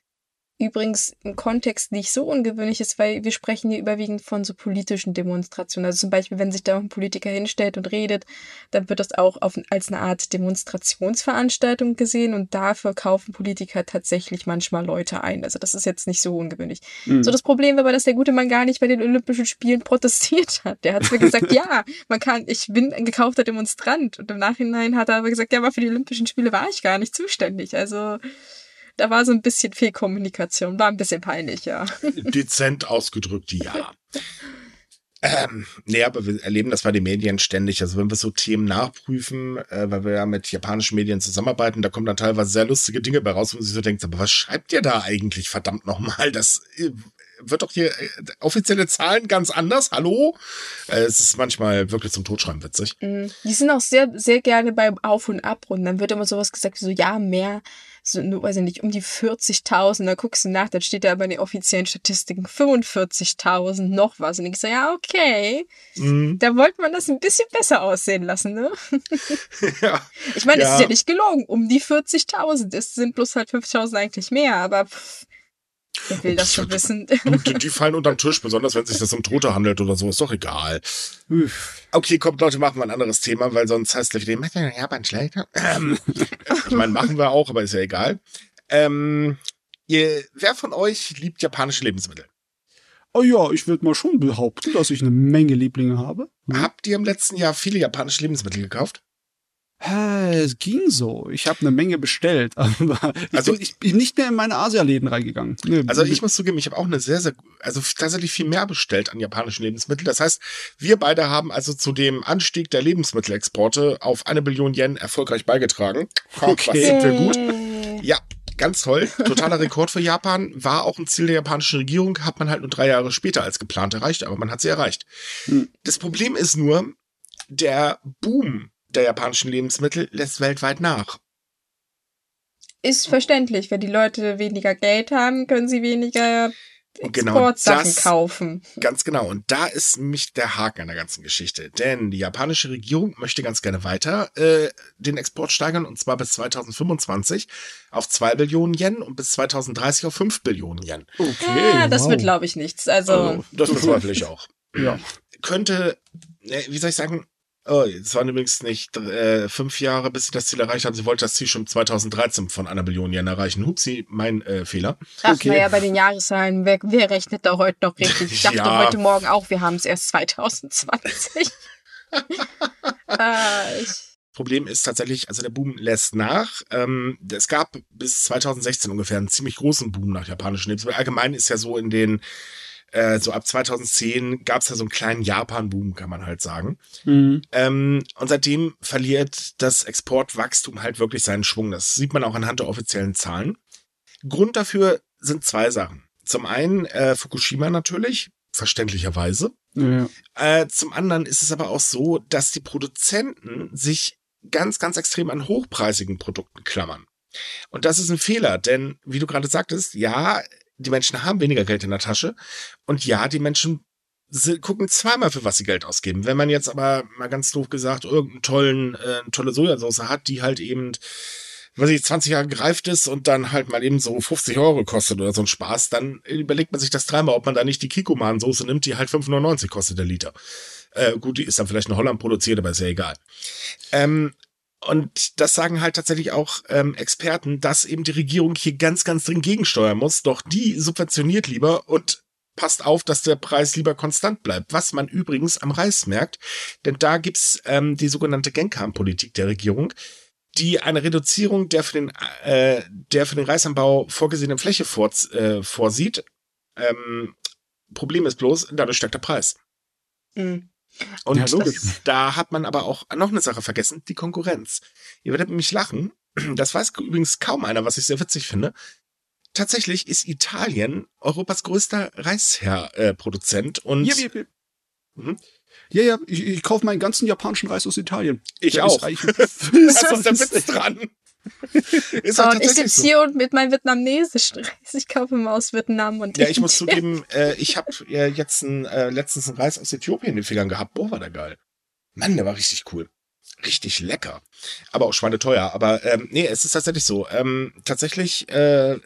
übrigens im Kontext nicht so ungewöhnlich ist, weil wir sprechen hier überwiegend von so politischen Demonstrationen. Also zum Beispiel, wenn sich da ein Politiker hinstellt und redet, dann wird das auch auf, als eine Art Demonstrationsveranstaltung gesehen und dafür kaufen Politiker tatsächlich manchmal Leute ein. Also das ist jetzt nicht so ungewöhnlich. Mhm. So das Problem war aber, dass der gute Mann gar nicht bei den Olympischen Spielen protestiert hat. Der hat mir gesagt, ja, man kann, ich bin ein gekaufter Demonstrant. Und im Nachhinein hat er aber gesagt, ja, aber für die Olympischen Spiele war ich gar nicht zuständig. Also da war so ein bisschen Fehlkommunikation, war ein bisschen peinlich, ja. Dezent ausgedrückt, ja. Ähm, nee, aber wir erleben das bei den Medien ständig. Also wenn wir so Themen nachprüfen, äh, weil wir ja mit japanischen Medien zusammenarbeiten, da kommen dann teilweise sehr lustige Dinge bei raus, wo man sich so denkt, aber was schreibt ihr da eigentlich verdammt nochmal? Das äh, wird doch hier äh, offizielle Zahlen ganz anders. Hallo? Äh, es ist manchmal wirklich zum Totschreiben witzig. Mhm. Die sind auch sehr, sehr gerne beim Auf- und Abrunden. Dann wird immer sowas gesagt wie so, ja, mehr so, nur, weiß ich nicht, um die 40.000, da guckst du nach, dann steht da aber in den offiziellen Statistiken 45.000 noch was. Und ich so, ja, okay, mhm. da wollte man das ein bisschen besser aussehen lassen, ne? ja. Ich meine, es ja. ist ja nicht gelogen, um die 40.000, es sind bloß halt 5.000 eigentlich mehr, aber pff, Wer will das schon wissen? Die, die fallen unterm Tisch, besonders wenn es sich das um Tote handelt oder so, ist doch egal. Okay, kommt Leute, machen wir ein anderes Thema, weil sonst heißt es gleich wieder, Japan schlechter. Ähm, ich meine, machen wir auch, aber ist ja egal. Ähm, ihr, wer von euch liebt japanische Lebensmittel? Oh ja, ich würde mal schon behaupten, dass ich eine Menge Lieblinge habe. Habt ihr im letzten Jahr viele japanische Lebensmittel gekauft? Es ging so. Ich habe eine Menge bestellt, aber also ich bin nicht mehr in meine Asialäden reingegangen. Nee, also ich muss zugeben, ich habe auch eine sehr, sehr, also tatsächlich viel mehr bestellt an japanischen Lebensmitteln. Das heißt, wir beide haben also zu dem Anstieg der Lebensmittelexporte auf eine Billion Yen erfolgreich beigetragen. Okay. Was sind wir gut? Ja, ganz toll. Totaler Rekord für Japan. War auch ein Ziel der japanischen Regierung. Hat man halt nur drei Jahre später als geplant erreicht, aber man hat sie erreicht. Hm. Das Problem ist nur, der Boom der japanischen Lebensmittel lässt weltweit nach. Ist verständlich. Wenn die Leute weniger Geld haben, können sie weniger genau Exportsachen genau kaufen. Ganz genau. Und da ist mich der Haken an der ganzen Geschichte. Denn die japanische Regierung möchte ganz gerne weiter äh, den Export steigern und zwar bis 2025 auf 2 Billionen Yen und bis 2030 auf 5 Billionen Yen. Okay. Ah, das wow. wird, glaube ich, nichts. Also, also das bezweifle ich auch. ja. Könnte, äh, wie soll ich sagen, Oh, es waren übrigens nicht äh, fünf Jahre, bis sie das Ziel erreicht haben. Sie wollte das Ziel schon 2013 von einer Billion Yen erreichen. Hupsi, mein äh, Fehler. Ach, okay. naja, bei den Jahreszahlen, wer, wer rechnet da heute noch richtig? Ich dachte ja. heute Morgen auch, wir haben es erst 2020. äh, Problem ist tatsächlich, also der Boom lässt nach. Ähm, es gab bis 2016 ungefähr einen ziemlich großen Boom nach japanischen Lebensmitteln. Allgemein ist ja so in den äh, so ab 2010 gab es ja so einen kleinen Japan-Boom, kann man halt sagen. Mhm. Ähm, und seitdem verliert das Exportwachstum halt wirklich seinen Schwung. Das sieht man auch anhand der offiziellen Zahlen. Grund dafür sind zwei Sachen. Zum einen äh, Fukushima natürlich, verständlicherweise. Ja. Äh, zum anderen ist es aber auch so, dass die Produzenten sich ganz, ganz extrem an hochpreisigen Produkten klammern. Und das ist ein Fehler, denn wie du gerade sagtest, ja, die Menschen haben weniger Geld in der Tasche. Und ja, die Menschen gucken zweimal, für was sie Geld ausgeben. Wenn man jetzt aber mal ganz doof gesagt irgendeinen tollen, äh, tolle Sojasauce hat, die halt eben, weiß ich, 20 Jahre gereift ist und dann halt mal eben so 50 Euro kostet oder so ein Spaß, dann überlegt man sich das dreimal, ob man da nicht die Kikoman-Soße nimmt, die halt 5,99 kostet der Liter. Äh, gut, die ist dann vielleicht in Holland produziert, aber ist ja egal. Ähm, und das sagen halt tatsächlich auch ähm, Experten, dass eben die Regierung hier ganz, ganz dringend gegensteuern muss. Doch die subventioniert lieber und passt auf, dass der Preis lieber konstant bleibt. Was man übrigens am Reis merkt, denn da gibt's ähm, die sogenannte Genkan-Politik der Regierung. die eine Reduzierung der für den, äh, der für den Reisanbau vorgesehenen Fläche vor, äh, vorsieht. Ähm, Problem ist bloß, dadurch steigt der Preis. Mhm. Und ja, das, da hat man aber auch noch eine Sache vergessen, die Konkurrenz. Ihr werdet mich lachen. Das weiß übrigens kaum einer, was ich sehr witzig finde. Tatsächlich ist Italien Europas größter Reisproduzent äh, und ja, ja, ja. Mhm. Ja, ja, ich, ich kaufe meinen ganzen japanischen Reis aus Italien. Ich Der auch. Ist Was ist der Witz dran? oh, und ich sitze so. hier und mit meinem vietnamesischen Reis. Ich kaufe immer aus Vietnam und Ja, ich muss zugeben, äh, ich habe äh, jetzt ein, äh, letztens einen Reis aus Äthiopien in den Fingern gehabt. Boah, war der geil. Mann, der war richtig cool. Richtig lecker. Aber auch schweineteuer. Aber ähm, nee, es ist tatsächlich so. Ähm, tatsächlich äh,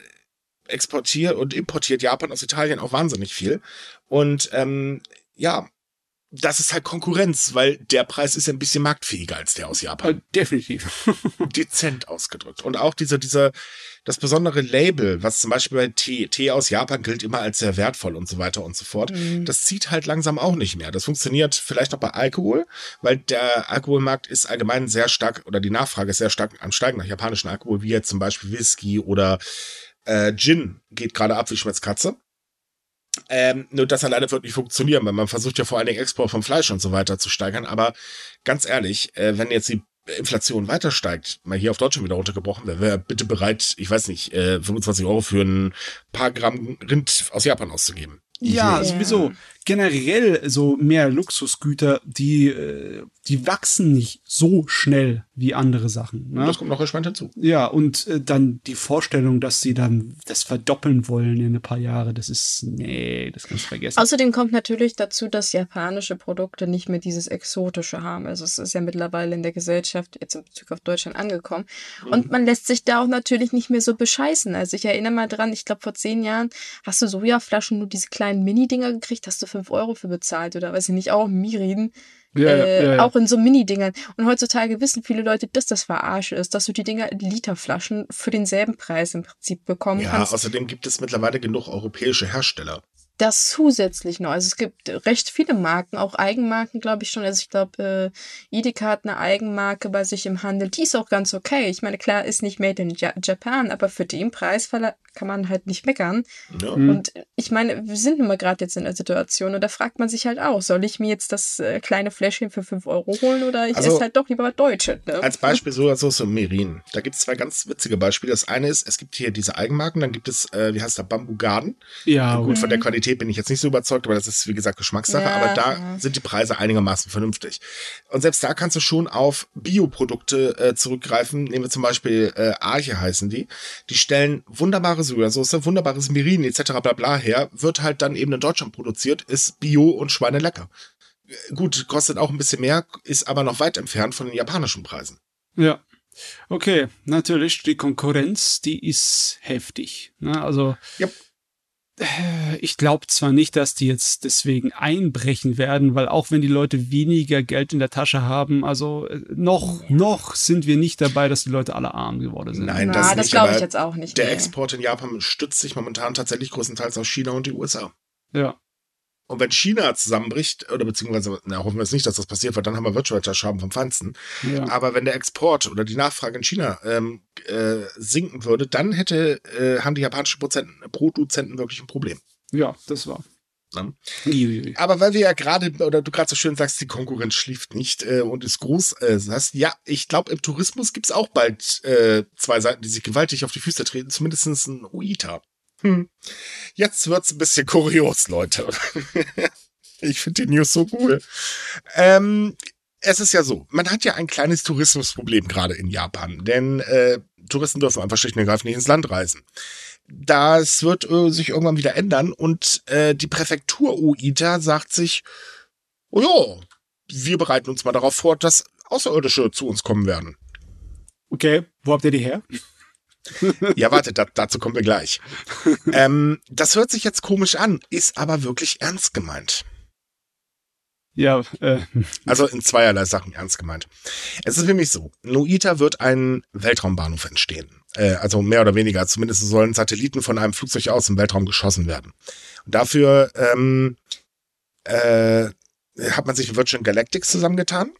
exportiert und importiert Japan aus Italien auch wahnsinnig viel. Und ähm, ja, das ist halt Konkurrenz, weil der Preis ist ja ein bisschen marktfähiger als der aus Japan. Äh, definitiv. Dezent ausgedrückt. Und auch dieser, dieser, das besondere Label, was zum Beispiel bei Tee, Tee aus Japan gilt immer als sehr wertvoll und so weiter und so fort. Mhm. Das zieht halt langsam auch nicht mehr. Das funktioniert vielleicht noch bei Alkohol, weil der Alkoholmarkt ist allgemein sehr stark oder die Nachfrage ist sehr stark am Steigen nach japanischen Alkohol, wie jetzt zum Beispiel Whisky oder äh, Gin geht gerade ab wie Schmetzkatze. Ähm, nur das alleine wird nicht funktionieren, weil man versucht ja vor allen Dingen Export von Fleisch und so weiter zu steigern. Aber ganz ehrlich, äh, wenn jetzt die Inflation weiter steigt, mal hier auf Deutschland wieder runtergebrochen, wer wäre bitte bereit, ich weiß nicht, äh, 25 Euro für ein paar Gramm Rind aus Japan auszugeben. Ja, yeah. sowieso generell so mehr Luxusgüter, die, äh, die wachsen nicht so schnell wie andere Sachen. Ne? Das kommt noch gespannt hinzu. Ja, und äh, dann die Vorstellung, dass sie dann das verdoppeln wollen in ein paar Jahre, das ist, nee, das kannst du vergessen. Außerdem kommt natürlich dazu, dass japanische Produkte nicht mehr dieses Exotische haben. Also es ist ja mittlerweile in der Gesellschaft jetzt in Bezug auf Deutschland angekommen. Mhm. Und man lässt sich da auch natürlich nicht mehr so bescheißen. Also ich erinnere mal dran, ich glaube vor zehn Jahren hast du Sojaflaschen nur diese kleinen Mini-Dinger gekriegt, hast du 5 Euro für bezahlt oder weiß ich nicht, auch Mirin. Ja, äh, ja, ja. Auch in so Mini-Dingern. Und heutzutage wissen viele Leute, dass das Verarsche ist, dass du die Dinger in Literflaschen für denselben Preis im Prinzip bekommen ja, kannst. Ja, außerdem gibt es mittlerweile genug europäische Hersteller das zusätzlich noch. Also es gibt recht viele Marken, auch Eigenmarken, glaube ich schon. Also ich glaube, äh, Edeka hat eine Eigenmarke bei sich im Handel. Die ist auch ganz okay. Ich meine, klar, ist nicht made in Japan, aber für den Preis kann man halt nicht meckern. Ja. Mhm. Und ich meine, wir sind nun mal gerade jetzt in der Situation und da fragt man sich halt auch, soll ich mir jetzt das äh, kleine Fläschchen für 5 Euro holen oder ich also, esse halt doch lieber Deutsche. Ne? Als Beispiel so, so, so Merin. Da gibt es zwei ganz witzige Beispiele. Das eine ist, es gibt hier diese Eigenmarken, dann gibt es, äh, wie heißt der, Bamboo Garden. Ja. Gut, von der Qualität Qualität bin ich jetzt nicht so überzeugt, aber das ist, wie gesagt, Geschmackssache. Ja, aber da sind die Preise einigermaßen vernünftig. Und selbst da kannst du schon auf Bioprodukte äh, zurückgreifen. Nehmen wir zum Beispiel äh, Arche heißen die. Die stellen wunderbare Sojasauce, wunderbares Mirin etc. bla bla her. Wird halt dann eben in Deutschland produziert, ist Bio und schweinelecker. Gut, kostet auch ein bisschen mehr, ist aber noch weit entfernt von den japanischen Preisen. Ja. Okay, natürlich, die Konkurrenz, die ist heftig. Ne? Also, yep ich glaube zwar nicht, dass die jetzt deswegen einbrechen werden, weil auch wenn die Leute weniger Geld in der Tasche haben, also äh, noch, noch sind wir nicht dabei, dass die Leute alle arm geworden sind. Nein, das, das glaube ich jetzt auch nicht. Der nee. Export in Japan stützt sich momentan tatsächlich größtenteils auf China und die USA. Ja. Und wenn China zusammenbricht, oder beziehungsweise, na, hoffen wir es nicht, dass das passiert, weil dann haben wir Wirtschaftsschaden vom Feinsten. Ja. Aber wenn der Export oder die Nachfrage in China ähm, äh, sinken würde, dann hätte, äh, haben die japanischen Produzenten wirklich ein Problem. Ja, das war. Ne? Aber weil wir ja gerade, oder du gerade so schön sagst, die Konkurrenz schläft nicht äh, und ist groß, äh, sagst, ja, ich glaube, im Tourismus gibt es auch bald äh, zwei Seiten, die sich gewaltig auf die Füße treten, zumindest ein UITA. Hm. Jetzt wird's ein bisschen kurios, Leute. ich finde die News so cool. Ähm, es ist ja so, man hat ja ein kleines Tourismusproblem gerade in Japan, denn äh, Touristen dürfen einfach schlicht und ergreifend nicht ins Land reisen. Das wird äh, sich irgendwann wieder ändern und äh, die Präfektur Uita sagt sich, oh ja, wir bereiten uns mal darauf vor, dass Außerirdische zu uns kommen werden. Okay, wo habt ihr die her? ja, warte, da, dazu kommen wir gleich. ähm, das hört sich jetzt komisch an, ist aber wirklich ernst gemeint. Ja, äh. Also in zweierlei Sachen ernst gemeint. Es ist nämlich so, Noita wird ein Weltraumbahnhof entstehen. Äh, also mehr oder weniger, zumindest sollen Satelliten von einem Flugzeug aus im Weltraum geschossen werden. Und dafür ähm, äh, hat man sich mit Virgin Galactic zusammengetan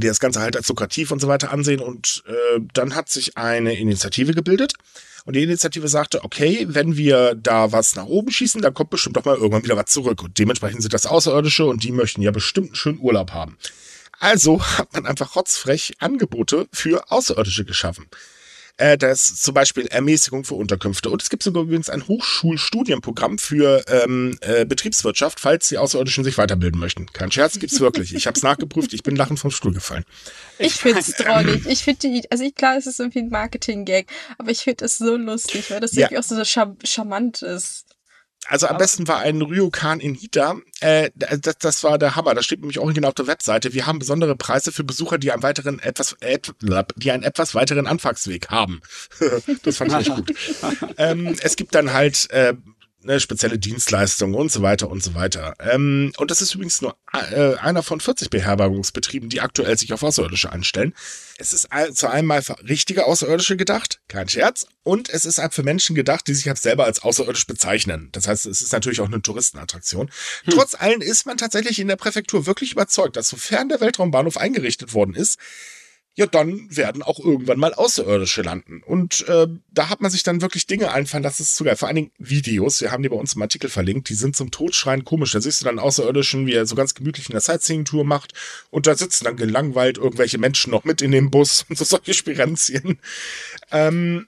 die das Ganze halt als lukrativ und so weiter ansehen. Und äh, dann hat sich eine Initiative gebildet. Und die Initiative sagte, okay, wenn wir da was nach oben schießen, dann kommt bestimmt doch mal irgendwann wieder was zurück. Und dementsprechend sind das Außerirdische und die möchten ja bestimmt einen schönen Urlaub haben. Also hat man einfach rotzfrech Angebote für Außerirdische geschaffen. Äh, das ist zum Beispiel Ermäßigung für Unterkünfte. Und es gibt sogar übrigens ein Hochschulstudienprogramm für ähm, äh, Betriebswirtschaft, falls die Außerirdischen sich weiterbilden möchten. Kein Scherz, gibt's wirklich. Ich habe es nachgeprüft, ich bin lachend vom Stuhl gefallen. Ich finde es drollig. Ich finde die, also ich, klar, es ist irgendwie ein Marketing-Gag, aber ich finde es so lustig, weil das ja. irgendwie auch so char charmant ist. Also am besten war ein Ryokan in Hita. Äh, das, das war der Hammer. Das steht nämlich original auf der Webseite. Wir haben besondere Preise für Besucher, die einen weiteren etwas, die einen etwas weiteren Anfangsweg haben. das fand ich echt gut. ähm, es gibt dann halt äh, ne, spezielle Dienstleistungen und so weiter und so weiter. Ähm, und das ist übrigens nur äh, einer von 40 Beherbergungsbetrieben, die aktuell sich auf Außerirdische anstellen. Es ist zu einmal für richtige Außerirdische gedacht, kein Scherz, und es ist halt für Menschen gedacht, die sich halt selber als außerirdisch bezeichnen. Das heißt, es ist natürlich auch eine Touristenattraktion. Hm. Trotz allem ist man tatsächlich in der Präfektur wirklich überzeugt, dass sofern der Weltraumbahnhof eingerichtet worden ist, ja, dann werden auch irgendwann mal Außerirdische landen. Und äh, da hat man sich dann wirklich Dinge einfallen, das ist sogar vor allen Dingen Videos, wir haben die bei uns im Artikel verlinkt, die sind zum Totschreien komisch. Da siehst du dann Außerirdischen, wie er so ganz gemütlich eine Sightseeing-Tour macht und da sitzen dann gelangweilt irgendwelche Menschen noch mit in dem Bus und so solche Spirenzien. Ähm,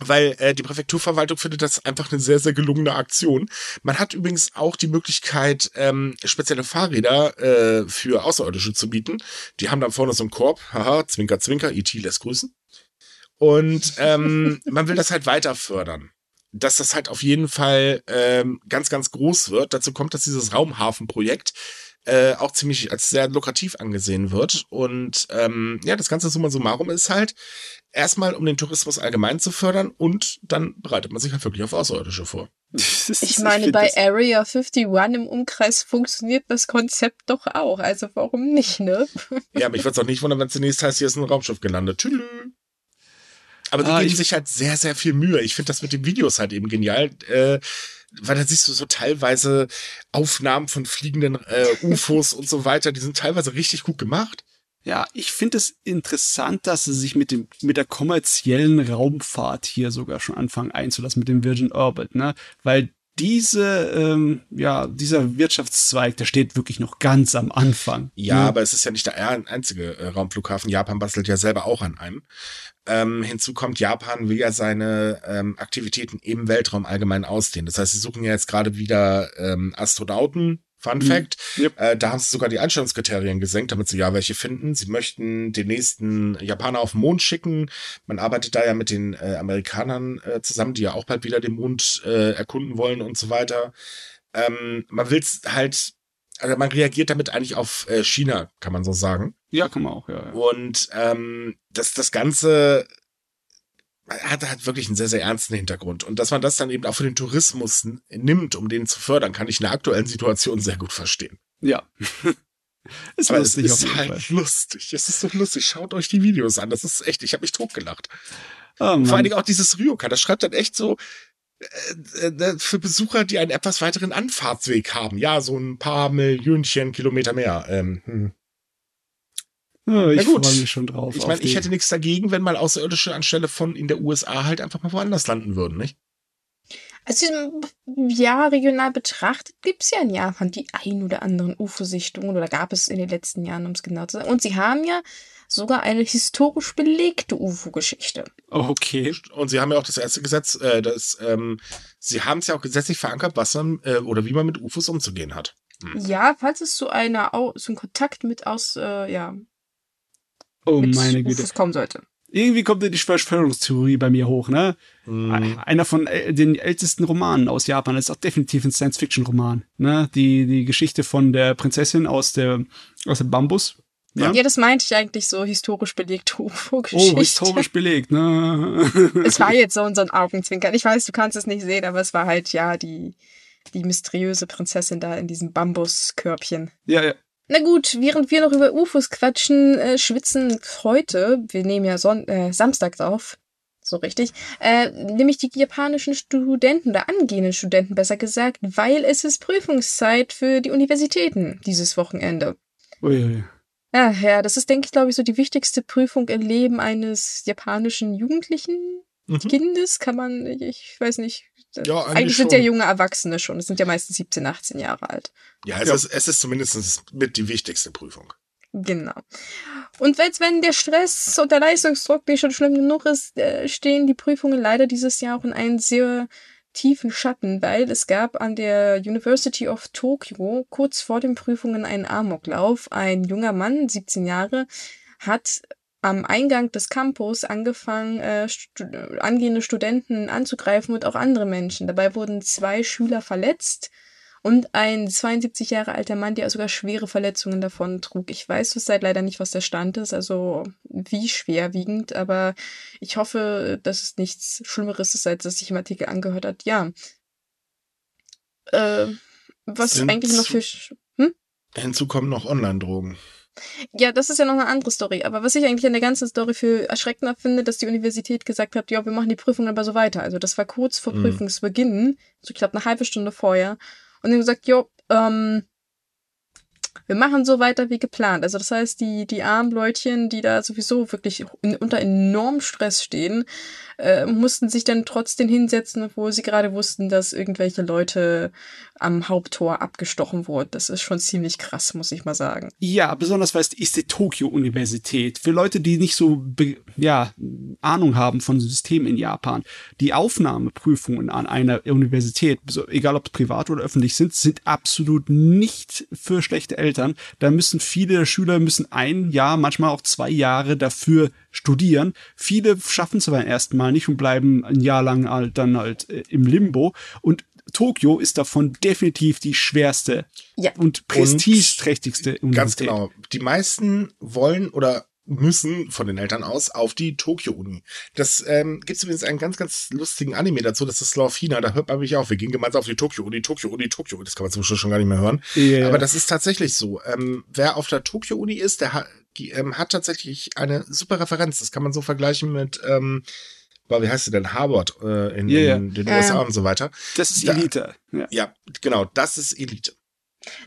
weil äh, die Präfekturverwaltung findet das einfach eine sehr, sehr gelungene Aktion. Man hat übrigens auch die Möglichkeit, ähm, spezielle Fahrräder äh, für Außerirdische zu bieten. Die haben dann vorne so einen Korb, haha, Zwinker, Zwinker, IT e lässt grüßen. Und ähm, man will das halt weiter fördern. Dass das halt auf jeden Fall ähm, ganz, ganz groß wird. Dazu kommt, dass dieses Raumhafenprojekt äh, auch ziemlich als sehr lukrativ angesehen wird. Und ähm, ja, das ganze summa summarum ist halt, erstmal, um den Tourismus allgemein zu fördern und dann bereitet man sich halt wirklich auf Außerirdische vor. Ich meine, ich bei Area 51 im Umkreis funktioniert das Konzept doch auch. Also warum nicht, ne? Ja, aber ich würde es auch nicht wundern, wenn zunächst heißt, hier ist ein Raumschiff gelandet. Tschüss. Aber die ah, geben sich halt sehr, sehr viel Mühe. Ich finde das mit den Videos halt eben genial. Äh, weil da siehst du so teilweise Aufnahmen von fliegenden äh, UFOs und so weiter. Die sind teilweise richtig gut gemacht. Ja, ich finde es interessant, dass sie sich mit dem mit der kommerziellen Raumfahrt hier sogar schon anfangen einzulassen mit dem Virgin Orbit, ne? Weil diese, ähm, ja, dieser Wirtschaftszweig, der steht wirklich noch ganz am Anfang. Ja, ne? aber es ist ja nicht der einzige äh, Raumflughafen. Japan bastelt ja selber auch an einem. Ähm, hinzu kommt, Japan will ja seine ähm, Aktivitäten im Weltraum allgemein ausdehnen. Das heißt, sie suchen ja jetzt gerade wieder ähm, Astronauten Fun mhm. Fact. Yep. Äh, da haben sie sogar die Einstellungskriterien gesenkt, damit sie ja welche finden. Sie möchten den nächsten Japaner auf den Mond schicken. Man arbeitet da ja mit den äh, Amerikanern äh, zusammen, die ja auch bald wieder den Mond äh, erkunden wollen und so weiter. Ähm, man will halt, also man reagiert damit eigentlich auf äh, China, kann man so sagen. Ja, kann man auch, ja. ja. Und ähm, das, das Ganze hat halt wirklich einen sehr, sehr ernsten Hintergrund. Und dass man das dann eben auch für den Tourismus nimmt, um den zu fördern, kann ich in der aktuellen Situation sehr gut verstehen. Ja. ist Aber lustig es ist halt Fall. lustig. Es ist so lustig. Schaut euch die Videos an. Das ist echt, ich habe mich totgelacht. Oh, Vor allen Dingen auch dieses Ryoka, das schreibt dann echt so, äh, äh, für Besucher, die einen etwas weiteren Anfahrtsweg haben. Ja, so ein paar Millionchen Kilometer mehr. Ähm, hm. Ja, ich freue mich schon drauf. Ich meine, ich hätte nichts dagegen, wenn mal Außerirdische anstelle von in der USA halt einfach mal woanders landen würden, nicht? Also, ja, regional betrachtet gibt es ja in Japan die ein oder anderen UFO-Sichtungen oder gab es in den letzten Jahren, um es genau zu sagen. Und sie haben ja sogar eine historisch belegte UFO-Geschichte. Okay. Und sie haben ja auch das erste Gesetz, äh, das, ähm, sie haben es ja auch gesetzlich verankert, was man äh, oder wie man mit UFOs umzugehen hat. Hm. Ja, falls es zu einer, so ein Kontakt mit aus, äh, ja, Oh meine Güte. es kommen sollte. Irgendwie kommt die Verschwörungstheorie bei mir hoch, ne? Mm. Einer von den ältesten Romanen aus Japan ist auch definitiv ein Science-Fiction-Roman, ne? Die, die Geschichte von der Prinzessin aus der, aus dem Bambus. Ja? ja, das meinte ich eigentlich so historisch belegt UFO-Geschichte. Oh, historisch belegt, ne? es war jetzt so ein Augenzwinkern. Ich weiß, du kannst es nicht sehen, aber es war halt, ja, die, die mysteriöse Prinzessin da in diesem Bambuskörbchen. Ja, ja. Na gut, während wir noch über UFOs quatschen, äh, schwitzen heute, wir nehmen ja Son äh, Samstags auf, so richtig, äh, nämlich die japanischen Studenten oder angehenden Studenten besser gesagt, weil es ist Prüfungszeit für die Universitäten dieses Wochenende. Uiui. Ja, ja, das ist, denke ich, glaube ich, so die wichtigste Prüfung im Leben eines japanischen Jugendlichen. Mhm. Kindes kann man, ich weiß nicht. Ja, eigentlich, eigentlich sind ja junge Erwachsene schon. Es sind ja meistens 17, 18 Jahre alt. Ja, es, ja. Ist, es ist zumindest mit die wichtigste Prüfung. Genau. Und jetzt, wenn der Stress und der Leistungsdruck nicht schon schlimm genug ist, äh, stehen die Prüfungen leider dieses Jahr auch in einem sehr tiefen Schatten, weil es gab an der University of Tokyo kurz vor den Prüfungen einen Amoklauf. Ein junger Mann, 17 Jahre, hat am Eingang des Campus angefangen, äh, stu angehende Studenten anzugreifen und auch andere Menschen. Dabei wurden zwei Schüler verletzt und ein 72 Jahre alter Mann, der sogar schwere Verletzungen davon trug. Ich weiß zurzeit leider nicht, was der Stand ist, also wie schwerwiegend, aber ich hoffe, dass es nichts Schlimmeres ist, als das sich im Artikel angehört hat. Ja. Äh, was Sind eigentlich noch für. Hm? Hinzu kommen noch Online-Drogen. Ja, das ist ja noch eine andere Story. Aber was ich eigentlich an der ganzen Story für erschreckender finde, dass die Universität gesagt hat, ja, wir machen die Prüfung aber so weiter. Also das war kurz vor mhm. Prüfungsbeginn, so ich glaube eine halbe Stunde vorher. Und haben gesagt, jo, ähm, wir machen so weiter wie geplant. Also das heißt, die, die armen Leutchen, die da sowieso wirklich in, unter enormem Stress stehen, äh, mussten sich dann trotzdem hinsetzen, obwohl sie gerade wussten, dass irgendwelche Leute am Haupttor abgestochen wurden. Das ist schon ziemlich krass, muss ich mal sagen. Ja, besonders weil es ist die Tokio-Universität. Für Leute, die nicht so ja, Ahnung haben von Systemen in Japan, die Aufnahmeprüfungen an einer Universität, egal ob privat oder öffentlich sind, sind absolut nicht für schlechte Eltern. Da müssen viele Schüler müssen ein Jahr, manchmal auch zwei Jahre dafür studieren. Viele schaffen es aber erst mal nicht und bleiben ein Jahr lang halt dann halt äh, im Limbo. Und Tokio ist davon definitiv die schwerste ja. und prestigeträchtigste Universität. Ganz genau. Die meisten wollen oder müssen von den Eltern aus auf die Tokio-Uni. Das ähm, gibt übrigens einen ganz, ganz lustigen Anime dazu, das ist Love Da hört man mich auf. Wir gehen gemeinsam auf die Tokio-Uni, Tokio-Uni, Tokio. Das kann man zum Schluss schon gar nicht mehr hören. Yeah. Aber das ist tatsächlich so. Ähm, wer auf der Tokio-Uni ist, der hat, ähm, hat tatsächlich eine super Referenz. Das kann man so vergleichen mit ähm, boah, wie heißt sie denn? Harvard äh, in, yeah, in den. USA und so weiter. Das ist Elite. Da, ja. ja, genau, das ist Elite.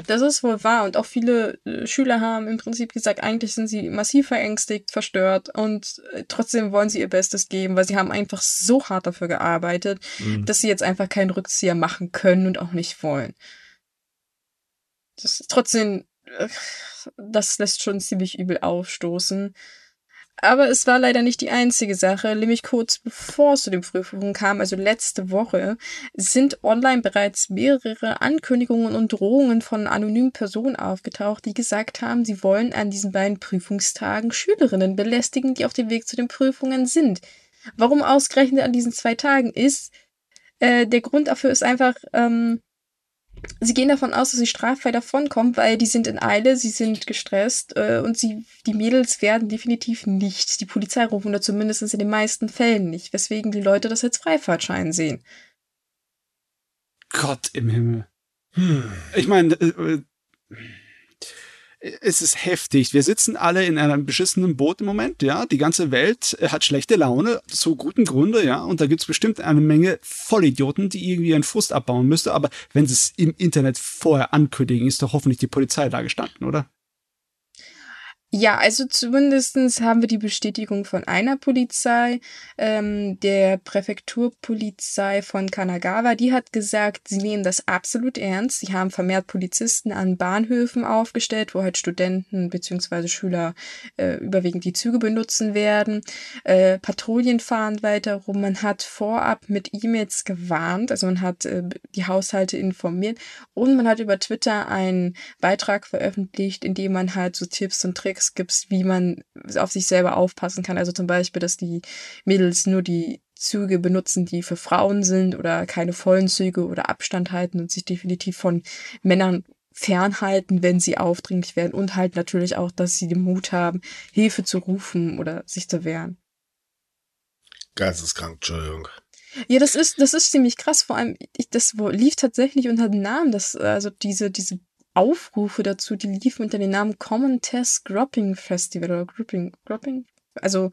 Das ist wohl wahr und auch viele äh, Schüler haben im Prinzip gesagt, eigentlich sind sie massiv verängstigt, verstört und äh, trotzdem wollen sie ihr Bestes geben, weil sie haben einfach so hart dafür gearbeitet, mhm. dass sie jetzt einfach keinen Rückzieher machen können und auch nicht wollen. Das ist trotzdem, äh, das lässt schon ziemlich übel aufstoßen. Aber es war leider nicht die einzige Sache. Nämlich kurz bevor es zu den Prüfungen kam, also letzte Woche, sind online bereits mehrere Ankündigungen und Drohungen von anonymen Personen aufgetaucht, die gesagt haben, sie wollen an diesen beiden Prüfungstagen Schülerinnen belästigen, die auf dem Weg zu den Prüfungen sind. Warum ausgerechnet an diesen zwei Tagen ist, äh, der Grund dafür ist einfach, ähm, Sie gehen davon aus, dass sie straffrei davonkommen, weil die sind in Eile, sie sind gestresst äh, und sie, die Mädels werden definitiv nicht die Polizei rufen oder zumindest in den meisten Fällen nicht, weswegen die Leute das als Freifahrtschein sehen. Gott im Himmel. Hm. Ich meine, äh, äh es ist heftig. Wir sitzen alle in einem beschissenen Boot im Moment, ja. Die ganze Welt äh, hat schlechte Laune, zu guten Gründe, ja. Und da gibt's bestimmt eine Menge Vollidioten, die irgendwie ihren Frust abbauen müsste. Aber wenn sie es im Internet vorher ankündigen, ist doch hoffentlich die Polizei da gestanden, oder? Ja, also zumindestens haben wir die Bestätigung von einer Polizei, ähm, der Präfekturpolizei von Kanagawa. Die hat gesagt, sie nehmen das absolut ernst. Sie haben vermehrt Polizisten an Bahnhöfen aufgestellt, wo halt Studenten beziehungsweise Schüler äh, überwiegend die Züge benutzen werden. Äh, Patrouillen fahren weiter rum. Man hat vorab mit E-Mails gewarnt, also man hat äh, die Haushalte informiert und man hat über Twitter einen Beitrag veröffentlicht, in dem man halt so Tipps und Tricks Tricks gibt, wie man auf sich selber aufpassen kann. Also zum Beispiel, dass die Mädels nur die Züge benutzen, die für Frauen sind oder keine vollen Züge oder Abstand halten und sich definitiv von Männern fernhalten, wenn sie aufdringlich werden und halt natürlich auch, dass sie den Mut haben, Hilfe zu rufen oder sich zu wehren. Geisteskrank, Entschuldigung. Ja, das ist, das ist ziemlich krass. Vor allem, ich, das lief tatsächlich unter dem Namen, dass, also diese, diese Aufrufe dazu, die liefen unter dem Namen Common Test Grouping Festival oder Grouping, Grouping? Also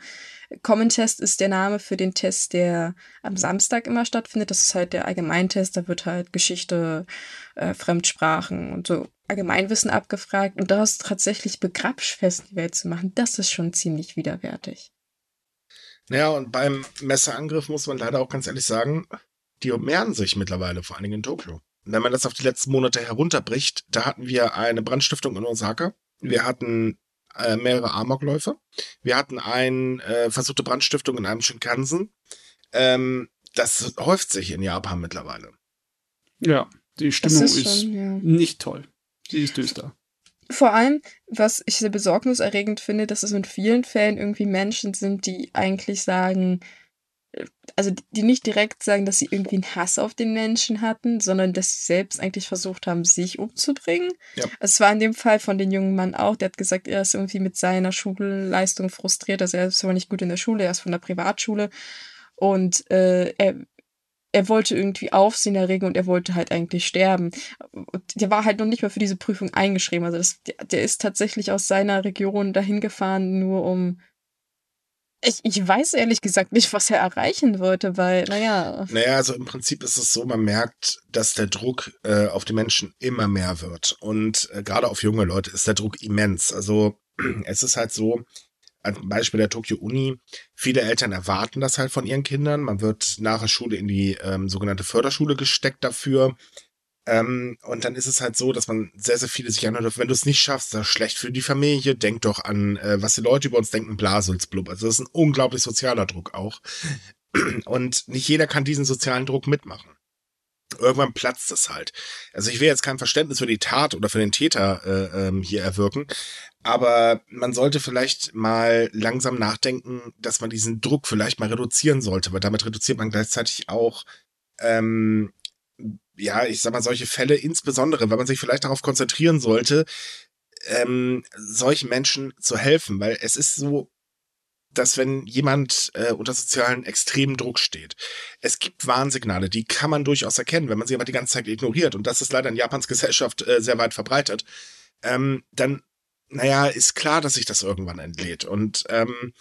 Common Test ist der Name für den Test, der am Samstag immer stattfindet. Das ist halt der Allgemeintest. Da wird halt Geschichte, äh, Fremdsprachen und so Allgemeinwissen abgefragt und daraus tatsächlich Begrabschfestival zu machen, das ist schon ziemlich widerwärtig. Ja, und beim Messerangriff muss man leider auch ganz ehrlich sagen, die mehren sich mittlerweile, vor allen Dingen in Tokio. Wenn man das auf die letzten Monate herunterbricht, da hatten wir eine Brandstiftung in Osaka. Wir hatten äh, mehrere Amokläufe. Wir hatten eine äh, versuchte Brandstiftung in einem Shinkansen. Ähm, das häuft sich in Japan mittlerweile. Ja, die Stimmung ist, ist schon, ja. nicht toll. Sie ist düster. Vor allem, was ich sehr besorgniserregend finde, dass es in vielen Fällen irgendwie Menschen sind, die eigentlich sagen, also die nicht direkt sagen, dass sie irgendwie einen Hass auf den Menschen hatten, sondern dass sie selbst eigentlich versucht haben, sich umzubringen. Ja. Es war in dem Fall von dem jungen Mann auch, der hat gesagt, er ist irgendwie mit seiner Schulleistung frustriert, also er ist aber nicht gut in der Schule, er ist von der Privatschule und äh, er er wollte irgendwie Aufsehen erregen und er wollte halt eigentlich sterben. Und der war halt noch nicht mal für diese Prüfung eingeschrieben. Also das, der, der ist tatsächlich aus seiner Region dahin gefahren, nur um ich, ich weiß ehrlich gesagt nicht, was er erreichen wollte, weil, naja. Naja, also im Prinzip ist es so, man merkt, dass der Druck äh, auf die Menschen immer mehr wird. Und äh, gerade auf junge Leute ist der Druck immens. Also es ist halt so, ein Beispiel der Tokyo Uni, viele Eltern erwarten das halt von ihren Kindern. Man wird nach der Schule in die ähm, sogenannte Förderschule gesteckt dafür. Ähm, und dann ist es halt so, dass man sehr, sehr viele sich anhört, wenn du es nicht schaffst, das ist schlecht für die Familie, denk doch an, äh, was die Leute über uns denken, Blasulzblub. Also das ist ein unglaublich sozialer Druck auch. Und nicht jeder kann diesen sozialen Druck mitmachen. Irgendwann platzt es halt. Also ich will jetzt kein Verständnis für die Tat oder für den Täter äh, ähm, hier erwirken, aber man sollte vielleicht mal langsam nachdenken, dass man diesen Druck vielleicht mal reduzieren sollte, weil damit reduziert man gleichzeitig auch ähm, ja, ich sag mal, solche Fälle, insbesondere, weil man sich vielleicht darauf konzentrieren sollte, ähm, solchen Menschen zu helfen, weil es ist so, dass wenn jemand äh, unter sozialen extremen Druck steht, es gibt Warnsignale, die kann man durchaus erkennen, wenn man sie aber die ganze Zeit ignoriert. Und das ist leider in Japans Gesellschaft äh, sehr weit verbreitet. Ähm, dann, naja, ist klar, dass sich das irgendwann entlädt. Und ähm,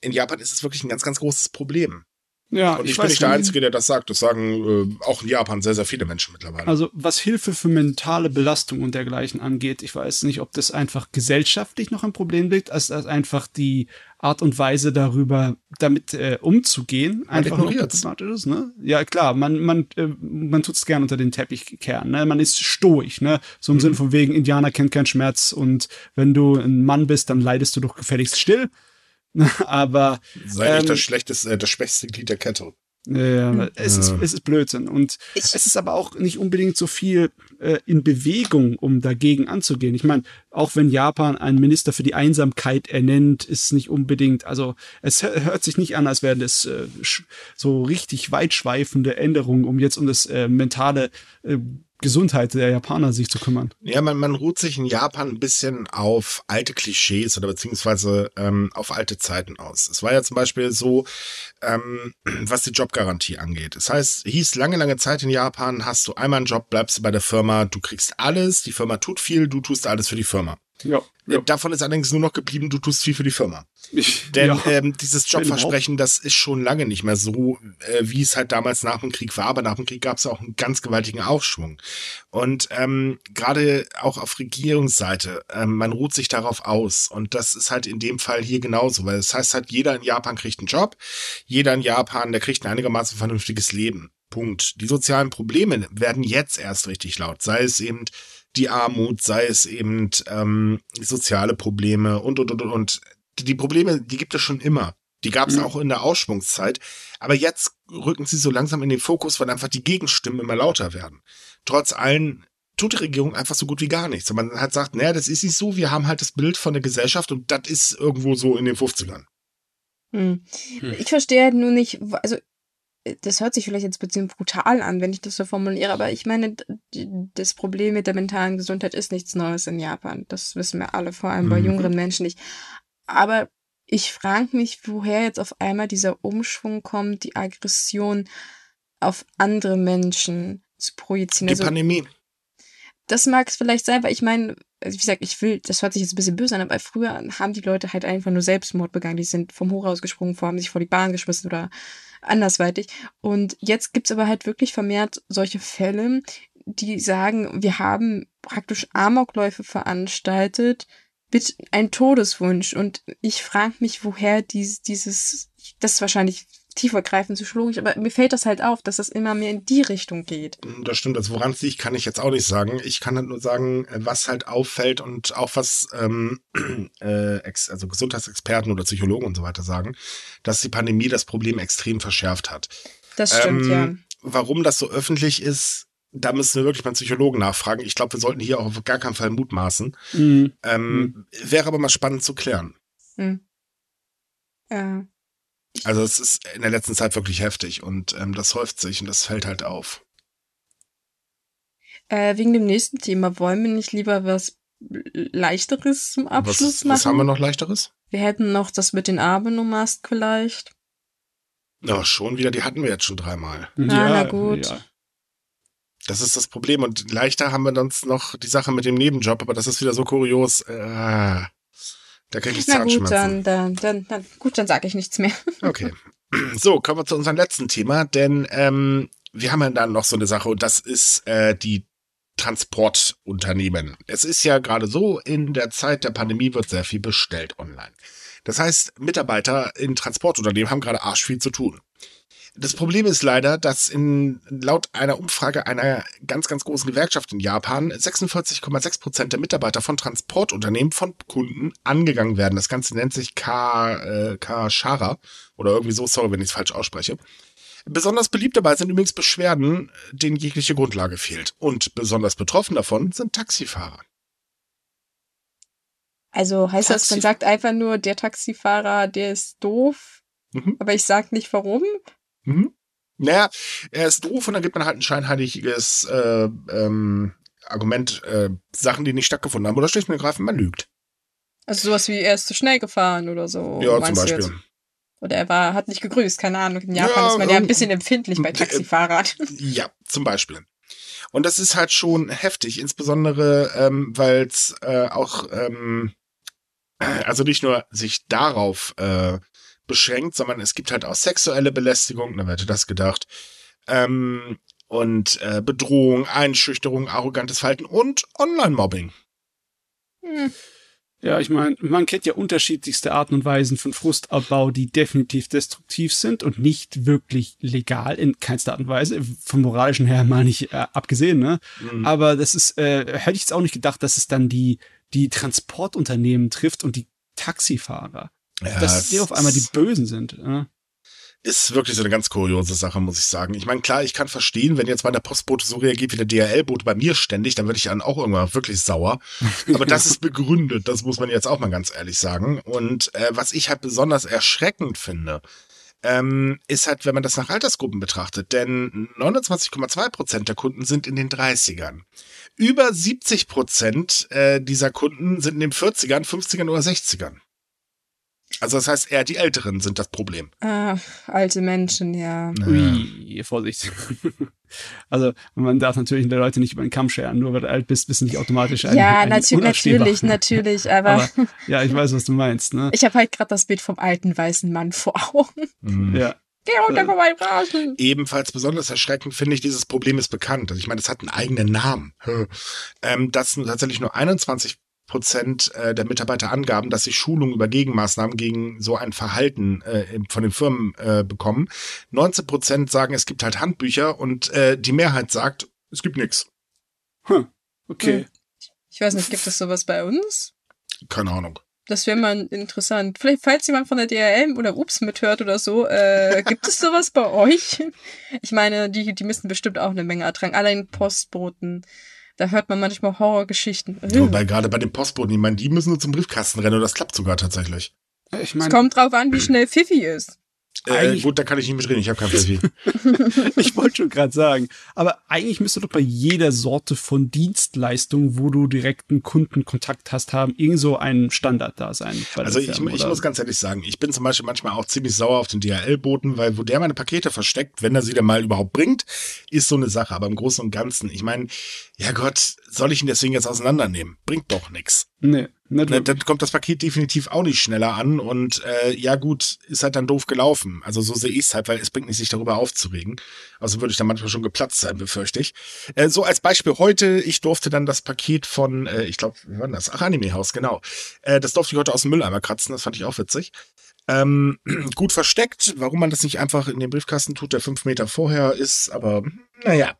in Japan ist es wirklich ein ganz, ganz großes Problem. Ja, und ich, ich bin nicht der Einzige, der das sagt. Das sagen äh, auch in Japan sehr, sehr viele Menschen mittlerweile. Also was Hilfe für mentale Belastung und dergleichen angeht, ich weiß nicht, ob das einfach gesellschaftlich noch ein Problem liegt, als, als einfach die Art und Weise darüber, damit äh, umzugehen, man einfach noch problematisch ist. Ne? Ja, klar, man, man, äh, man tut es gern unter den Teppich kehren. Ne? Man ist stoisch, ne? So im mhm. Sinn von wegen, Indianer kennt keinen Schmerz und wenn du ein Mann bist, dann leidest du doch gefälligst still. Aber. Sei ähm, nicht das schlechteste, äh, das schwächste Glied der Kette. Ja, hm. es, Ist, es ist Blödsinn. Und ich, es ist aber auch nicht unbedingt so viel äh, in Bewegung, um dagegen anzugehen. Ich meine, auch wenn Japan einen Minister für die Einsamkeit ernennt, ist nicht unbedingt, also es hört sich nicht an, als wären das äh, so richtig weitschweifende Änderungen, um jetzt um das äh, mentale äh, Gesundheit der Japaner sich zu kümmern. Ja, man, man ruht sich in Japan ein bisschen auf alte Klischees oder beziehungsweise ähm, auf alte Zeiten aus. Es war ja zum Beispiel so, ähm, was die Jobgarantie angeht. Das heißt, hieß lange, lange Zeit in Japan, hast du einmal einen Job, bleibst du bei der Firma, du kriegst alles, die Firma tut viel, du tust alles für die Firma. Ja, ja. Davon ist allerdings nur noch geblieben, du tust viel für die Firma. Ich, Denn ja, ähm, dieses Jobversprechen, das ist schon lange nicht mehr so, äh, wie es halt damals nach dem Krieg war. Aber nach dem Krieg gab es auch einen ganz gewaltigen Aufschwung. Und ähm, gerade auch auf Regierungsseite, ähm, man ruht sich darauf aus. Und das ist halt in dem Fall hier genauso, weil das heißt halt, jeder in Japan kriegt einen Job, jeder in Japan, der kriegt ein einigermaßen vernünftiges Leben. Punkt. Die sozialen Probleme werden jetzt erst richtig laut. Sei es eben die Armut, sei es eben ähm, soziale Probleme und, und, und, und. Die Probleme, die gibt es schon immer. Die gab es mhm. auch in der Ausschwungszeit. Aber jetzt rücken sie so langsam in den Fokus, weil einfach die Gegenstimmen immer lauter werden. Trotz allen tut die Regierung einfach so gut wie gar nichts. Und man hat sagt, naja, das ist nicht so, wir haben halt das Bild von der Gesellschaft und das ist irgendwo so in den 50ern. Hm. Hm. Ich verstehe halt nur nicht, also das hört sich vielleicht jetzt ein bisschen brutal an, wenn ich das so formuliere, aber ich meine, das Problem mit der mentalen Gesundheit ist nichts Neues in Japan. Das wissen wir alle, vor allem bei mhm. jüngeren Menschen nicht. Aber ich frage mich, woher jetzt auf einmal dieser Umschwung kommt, die Aggression auf andere Menschen zu projizieren. Die also, Pandemie. Das mag es vielleicht sein, weil ich meine, wie gesagt, ich will, das hört sich jetzt ein bisschen böse an, aber früher haben die Leute halt einfach nur Selbstmord begangen. Die sind vom Hochhaus gesprungen, haben sich vor die Bahn geschmissen oder andersweitig. Und jetzt gibt's aber halt wirklich vermehrt solche Fälle, die sagen, wir haben praktisch Amokläufe veranstaltet mit ein Todeswunsch. Und ich frage mich, woher dies, dieses, das ist wahrscheinlich tiefergreifend psychologisch, aber mir fällt das halt auf, dass das immer mehr in die Richtung geht. Das stimmt, also woran es liegt, kann ich jetzt auch nicht sagen. Ich kann halt nur sagen, was halt auffällt und auch was ähm, äh, also Gesundheitsexperten oder Psychologen und so weiter sagen, dass die Pandemie das Problem extrem verschärft hat. Das stimmt, ähm, ja. Warum das so öffentlich ist, da müssen wir wirklich beim Psychologen nachfragen. Ich glaube, wir sollten hier auch auf gar keinen Fall mutmaßen. Mhm. Ähm, mhm. Wäre aber mal spannend zu klären. Mhm. Ja. Also es ist in der letzten Zeit wirklich heftig und ähm, das häuft sich und das fällt halt auf. Äh, wegen dem nächsten Thema wollen wir nicht lieber was leichteres zum Abschluss was, machen? Was haben wir noch leichteres? Wir hätten noch das mit den Abenomask vielleicht. Ja, schon wieder, die hatten wir jetzt schon dreimal. Ah, ja, na gut. Ja. Das ist das Problem. Und leichter haben wir sonst noch die Sache mit dem Nebenjob, aber das ist wieder so kurios. Äh, da kriege ich Na gut, dann, dann, dann, dann, gut, dann sage ich nichts mehr. Okay. So, kommen wir zu unserem letzten Thema, denn ähm, wir haben ja dann noch so eine Sache und das ist äh, die Transportunternehmen. Es ist ja gerade so, in der Zeit der Pandemie wird sehr viel bestellt online. Das heißt, Mitarbeiter in Transportunternehmen haben gerade arsch viel zu tun. Das Problem ist leider, dass in, laut einer Umfrage einer ganz, ganz großen Gewerkschaft in Japan 46,6 Prozent der Mitarbeiter von Transportunternehmen von Kunden angegangen werden. Das Ganze nennt sich K, äh, K-Shara oder irgendwie so, sorry, wenn ich es falsch ausspreche. Besonders beliebt dabei sind übrigens Beschwerden, denen jegliche Grundlage fehlt. Und besonders betroffen davon sind Taxifahrer. Also heißt Taxi das, man sagt einfach nur, der Taxifahrer, der ist doof, mhm. aber ich sag nicht warum? Mhm. Naja, er ist doof und dann gibt man halt ein scheinheiliges äh, ähm, Argument, äh, Sachen, die nicht stattgefunden haben. Oder schlicht und ergreifend, man lügt. Also sowas wie, er ist zu schnell gefahren oder so. Ja, zum Beispiel. Oder er war, hat nicht gegrüßt, keine Ahnung. In Japan ja, ist man ja ein bisschen empfindlich bei Taxifahrern. Ja, zum Beispiel. Und das ist halt schon heftig, insbesondere ähm, weil es äh, auch, ähm, also nicht nur sich darauf äh, beschränkt, sondern es gibt halt auch sexuelle Belästigung, wer hätte das gedacht, ähm, und äh, Bedrohung, Einschüchterung, arrogantes Verhalten und Online-Mobbing. Hm. Ja, ich meine, man kennt ja unterschiedlichste Arten und Weisen von Frustabbau, die definitiv destruktiv sind und nicht wirklich legal in keinster Art und Weise, vom moralischen her mal nicht äh, abgesehen, ne? Mhm. Aber das ist, äh, hätte ich jetzt auch nicht gedacht, dass es dann die, die Transportunternehmen trifft und die Taxifahrer. Ja, dass die auf einmal die Bösen sind. Ja. Ist wirklich so eine ganz kuriose Sache, muss ich sagen. Ich meine, klar, ich kann verstehen, wenn jetzt mal der Postbote so reagiert wie der DHL-Bote bei mir ständig, dann würde ich dann auch irgendwann wirklich sauer. Aber das ist begründet, das muss man jetzt auch mal ganz ehrlich sagen. Und äh, was ich halt besonders erschreckend finde, ähm, ist halt, wenn man das nach Altersgruppen betrachtet, denn 29,2 Prozent der Kunden sind in den 30ern. Über 70 Prozent äh, dieser Kunden sind in den 40ern, 50ern oder 60ern. Also das heißt, eher die Älteren sind das Problem. Ah, alte Menschen, ja. Ui, Vorsicht. Also man darf natürlich die Leute nicht über den Kamm scheren, nur weil du alt bist, bist du nicht automatisch ein Ja, ein natu natürlich, natürlich, aber, aber, Ja, ich weiß, was du meinst. Ne? Ich habe halt gerade das Bild vom alten weißen Mann vor Augen. Mhm. Ja. Geh runter von meinem Rasen. Ebenfalls besonders erschreckend finde ich, dieses Problem ist bekannt. Also ich meine, es hat einen eigenen Namen. ähm, dass tatsächlich nur 21 Prozent äh, der Mitarbeiter angaben, dass sie Schulungen über Gegenmaßnahmen gegen so ein Verhalten äh, von den Firmen äh, bekommen. 19 Prozent sagen, es gibt halt Handbücher und äh, die Mehrheit sagt, es gibt nichts. Hm, okay. Ich weiß nicht, gibt es sowas bei uns? Keine Ahnung. Das wäre mal interessant. Vielleicht, falls jemand von der DRL oder Ups mithört oder so, äh, gibt es sowas bei euch? Ich meine, die, die müssen bestimmt auch eine Menge ertragen. Allein Postboten. Da hört man manchmal Horrorgeschichten. Wobei gerade bei den Postboten, ich meine, die müssen nur zum Briefkasten rennen und das klappt sogar tatsächlich. Ich mein, es kommt drauf an, wie schnell Fifi ist. Äh, gut, da kann ich nicht mitreden, ich habe kein Pfeffi. ich wollte schon gerade sagen. Aber eigentlich müsste doch bei jeder Sorte von Dienstleistung, wo du direkten Kundenkontakt hast, haben, irgend so ein Standard da sein. Also ich, ich muss ganz ehrlich sagen, ich bin zum Beispiel manchmal auch ziemlich sauer auf den DHL-Boten, weil wo der meine Pakete versteckt, wenn er sie dann mal überhaupt bringt, ist so eine Sache. Aber im Großen und Ganzen, ich meine, ja Gott, soll ich ihn deswegen jetzt auseinandernehmen? Bringt doch nichts. Nee. Ne, dann kommt das Paket definitiv auch nicht schneller an und äh, ja gut, ist halt dann doof gelaufen. Also so sehe ich es halt, weil es bringt nicht, sich darüber aufzuregen. Also würde ich dann manchmal schon geplatzt sein, befürchte ich. Äh, so als Beispiel heute, ich durfte dann das Paket von, äh, ich glaube, wie war das? Ach, Anime Haus, genau. Äh, das durfte ich heute aus dem Mülleimer kratzen, das fand ich auch witzig. Ähm, gut versteckt, warum man das nicht einfach in den Briefkasten tut, der fünf Meter vorher ist, aber naja.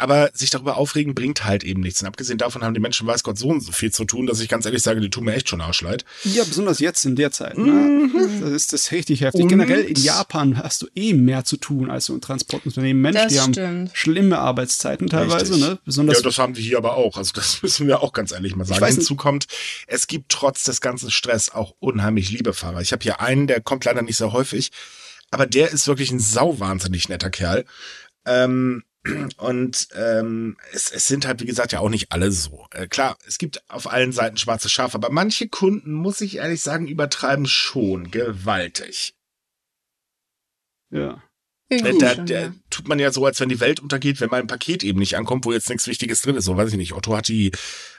Aber sich darüber aufregen bringt halt eben nichts. Und abgesehen davon haben die Menschen, weiß Gott, so und so viel zu tun, dass ich ganz ehrlich sage, die tun mir echt schon Arschleid. Ja, besonders jetzt in der Zeit. Ne? Mhm. Das ist das richtig heftig. Und Generell in Japan hast du eh mehr zu tun als so ein Transportunternehmen. Mensch, das die stimmt. haben schlimme Arbeitszeiten teilweise. Ne? Besonders ja, das haben wir hier aber auch. Also das müssen wir auch ganz ehrlich mal sagen. Hinzu kommt, es gibt trotz des ganzen Stress auch unheimlich liebe Fahrer. Ich habe hier einen, der kommt leider nicht so häufig, aber der ist wirklich ein sauwahnsinnig netter Kerl. Ähm, und ähm, es, es sind halt, wie gesagt, ja auch nicht alle so. Äh, klar, es gibt auf allen Seiten schwarze Schafe, aber manche Kunden, muss ich ehrlich sagen, übertreiben schon gewaltig. Ja. Äh, da, da tut man ja so, als wenn die Welt untergeht, wenn mal ein Paket eben nicht ankommt, wo jetzt nichts Wichtiges drin ist. So weiß ich nicht. Otto hat die,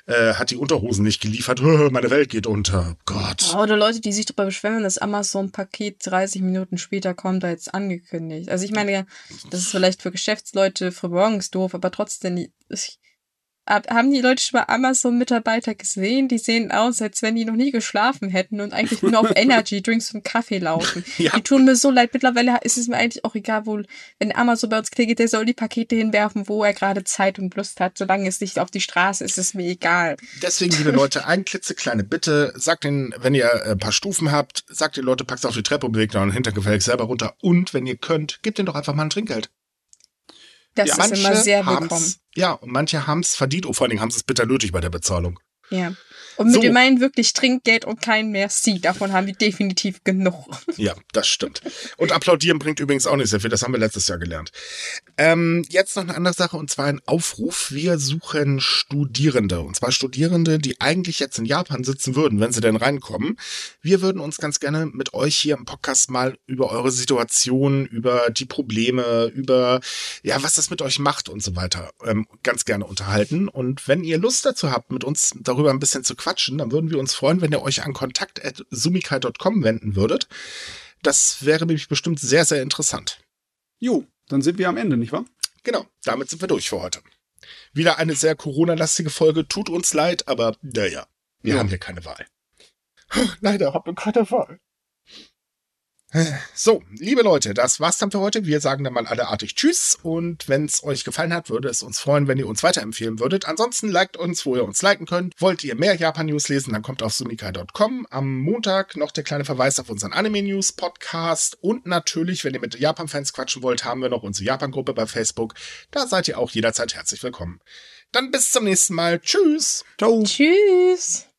äh, hat die Unterhosen nicht geliefert. Meine Welt geht unter. Gott. Oder Leute, die sich darüber beschweren, wenn das Amazon-Paket 30 Minuten später kommt, da jetzt angekündigt. Also ich meine, das ist vielleicht für Geschäftsleute für morgens doof, aber trotzdem, ich, haben die Leute schon mal Amazon-Mitarbeiter gesehen? Die sehen aus, als wenn die noch nie geschlafen hätten und eigentlich nur auf Energy Drinks und Kaffee laufen. Ja. Die tun mir so leid. Mittlerweile ist es mir eigentlich auch egal, wo, wenn Amazon bei uns klingelt, der soll die Pakete hinwerfen, wo er gerade Zeit und Lust hat. Solange es nicht auf die Straße ist, ist es mir egal. Deswegen, liebe Leute, ein klitzekleine Bitte. Sagt den, wenn ihr ein paar Stufen habt, sagt den Leute, packt auf die Treppe und bewegt euren Hintergefällig selber runter. Und wenn ihr könnt, gebt ihnen doch einfach mal ein Trinkgeld. Das ja, ist immer sehr willkommen. Ja, und manche haben es verdient, und vor allen Dingen haben sie es bitter nötig bei der Bezahlung. Ja. Und mit so. dem meinen wirklich Trinkgeld und kein Merci. Davon haben wir definitiv genug. Ja, das stimmt. Und applaudieren bringt übrigens auch nicht sehr viel. Das haben wir letztes Jahr gelernt. Ähm, jetzt noch eine andere Sache und zwar ein Aufruf. Wir suchen Studierende. Und zwar Studierende, die eigentlich jetzt in Japan sitzen würden, wenn sie denn reinkommen. Wir würden uns ganz gerne mit euch hier im Podcast mal über eure Situation, über die Probleme, über ja, was das mit euch macht und so weiter ähm, ganz gerne unterhalten. Und wenn ihr Lust dazu habt, mit uns darüber ein bisschen zu quatschen, dann würden wir uns freuen, wenn ihr euch an kontakt.sumikai.com wenden würdet. Das wäre nämlich bestimmt sehr, sehr interessant. Jo, dann sind wir am Ende, nicht wahr? Genau, damit sind wir durch für heute. Wieder eine sehr Corona-lastige Folge. Tut uns leid, aber naja, wir ja. haben hier keine Wahl. Leider haben wir keine Wahl. So, liebe Leute, das war's dann für heute. Wir sagen dann mal alle artig Tschüss und wenn es euch gefallen hat, würde es uns freuen, wenn ihr uns weiterempfehlen würdet. Ansonsten liked uns, wo ihr uns liken könnt. Wollt ihr mehr Japan-News lesen, dann kommt auf sumikai.com. Am Montag noch der kleine Verweis auf unseren Anime-News-Podcast und natürlich, wenn ihr mit Japan-Fans quatschen wollt, haben wir noch unsere Japan-Gruppe bei Facebook. Da seid ihr auch jederzeit herzlich willkommen. Dann bis zum nächsten Mal. Tschüss. Ciao. Tschüss.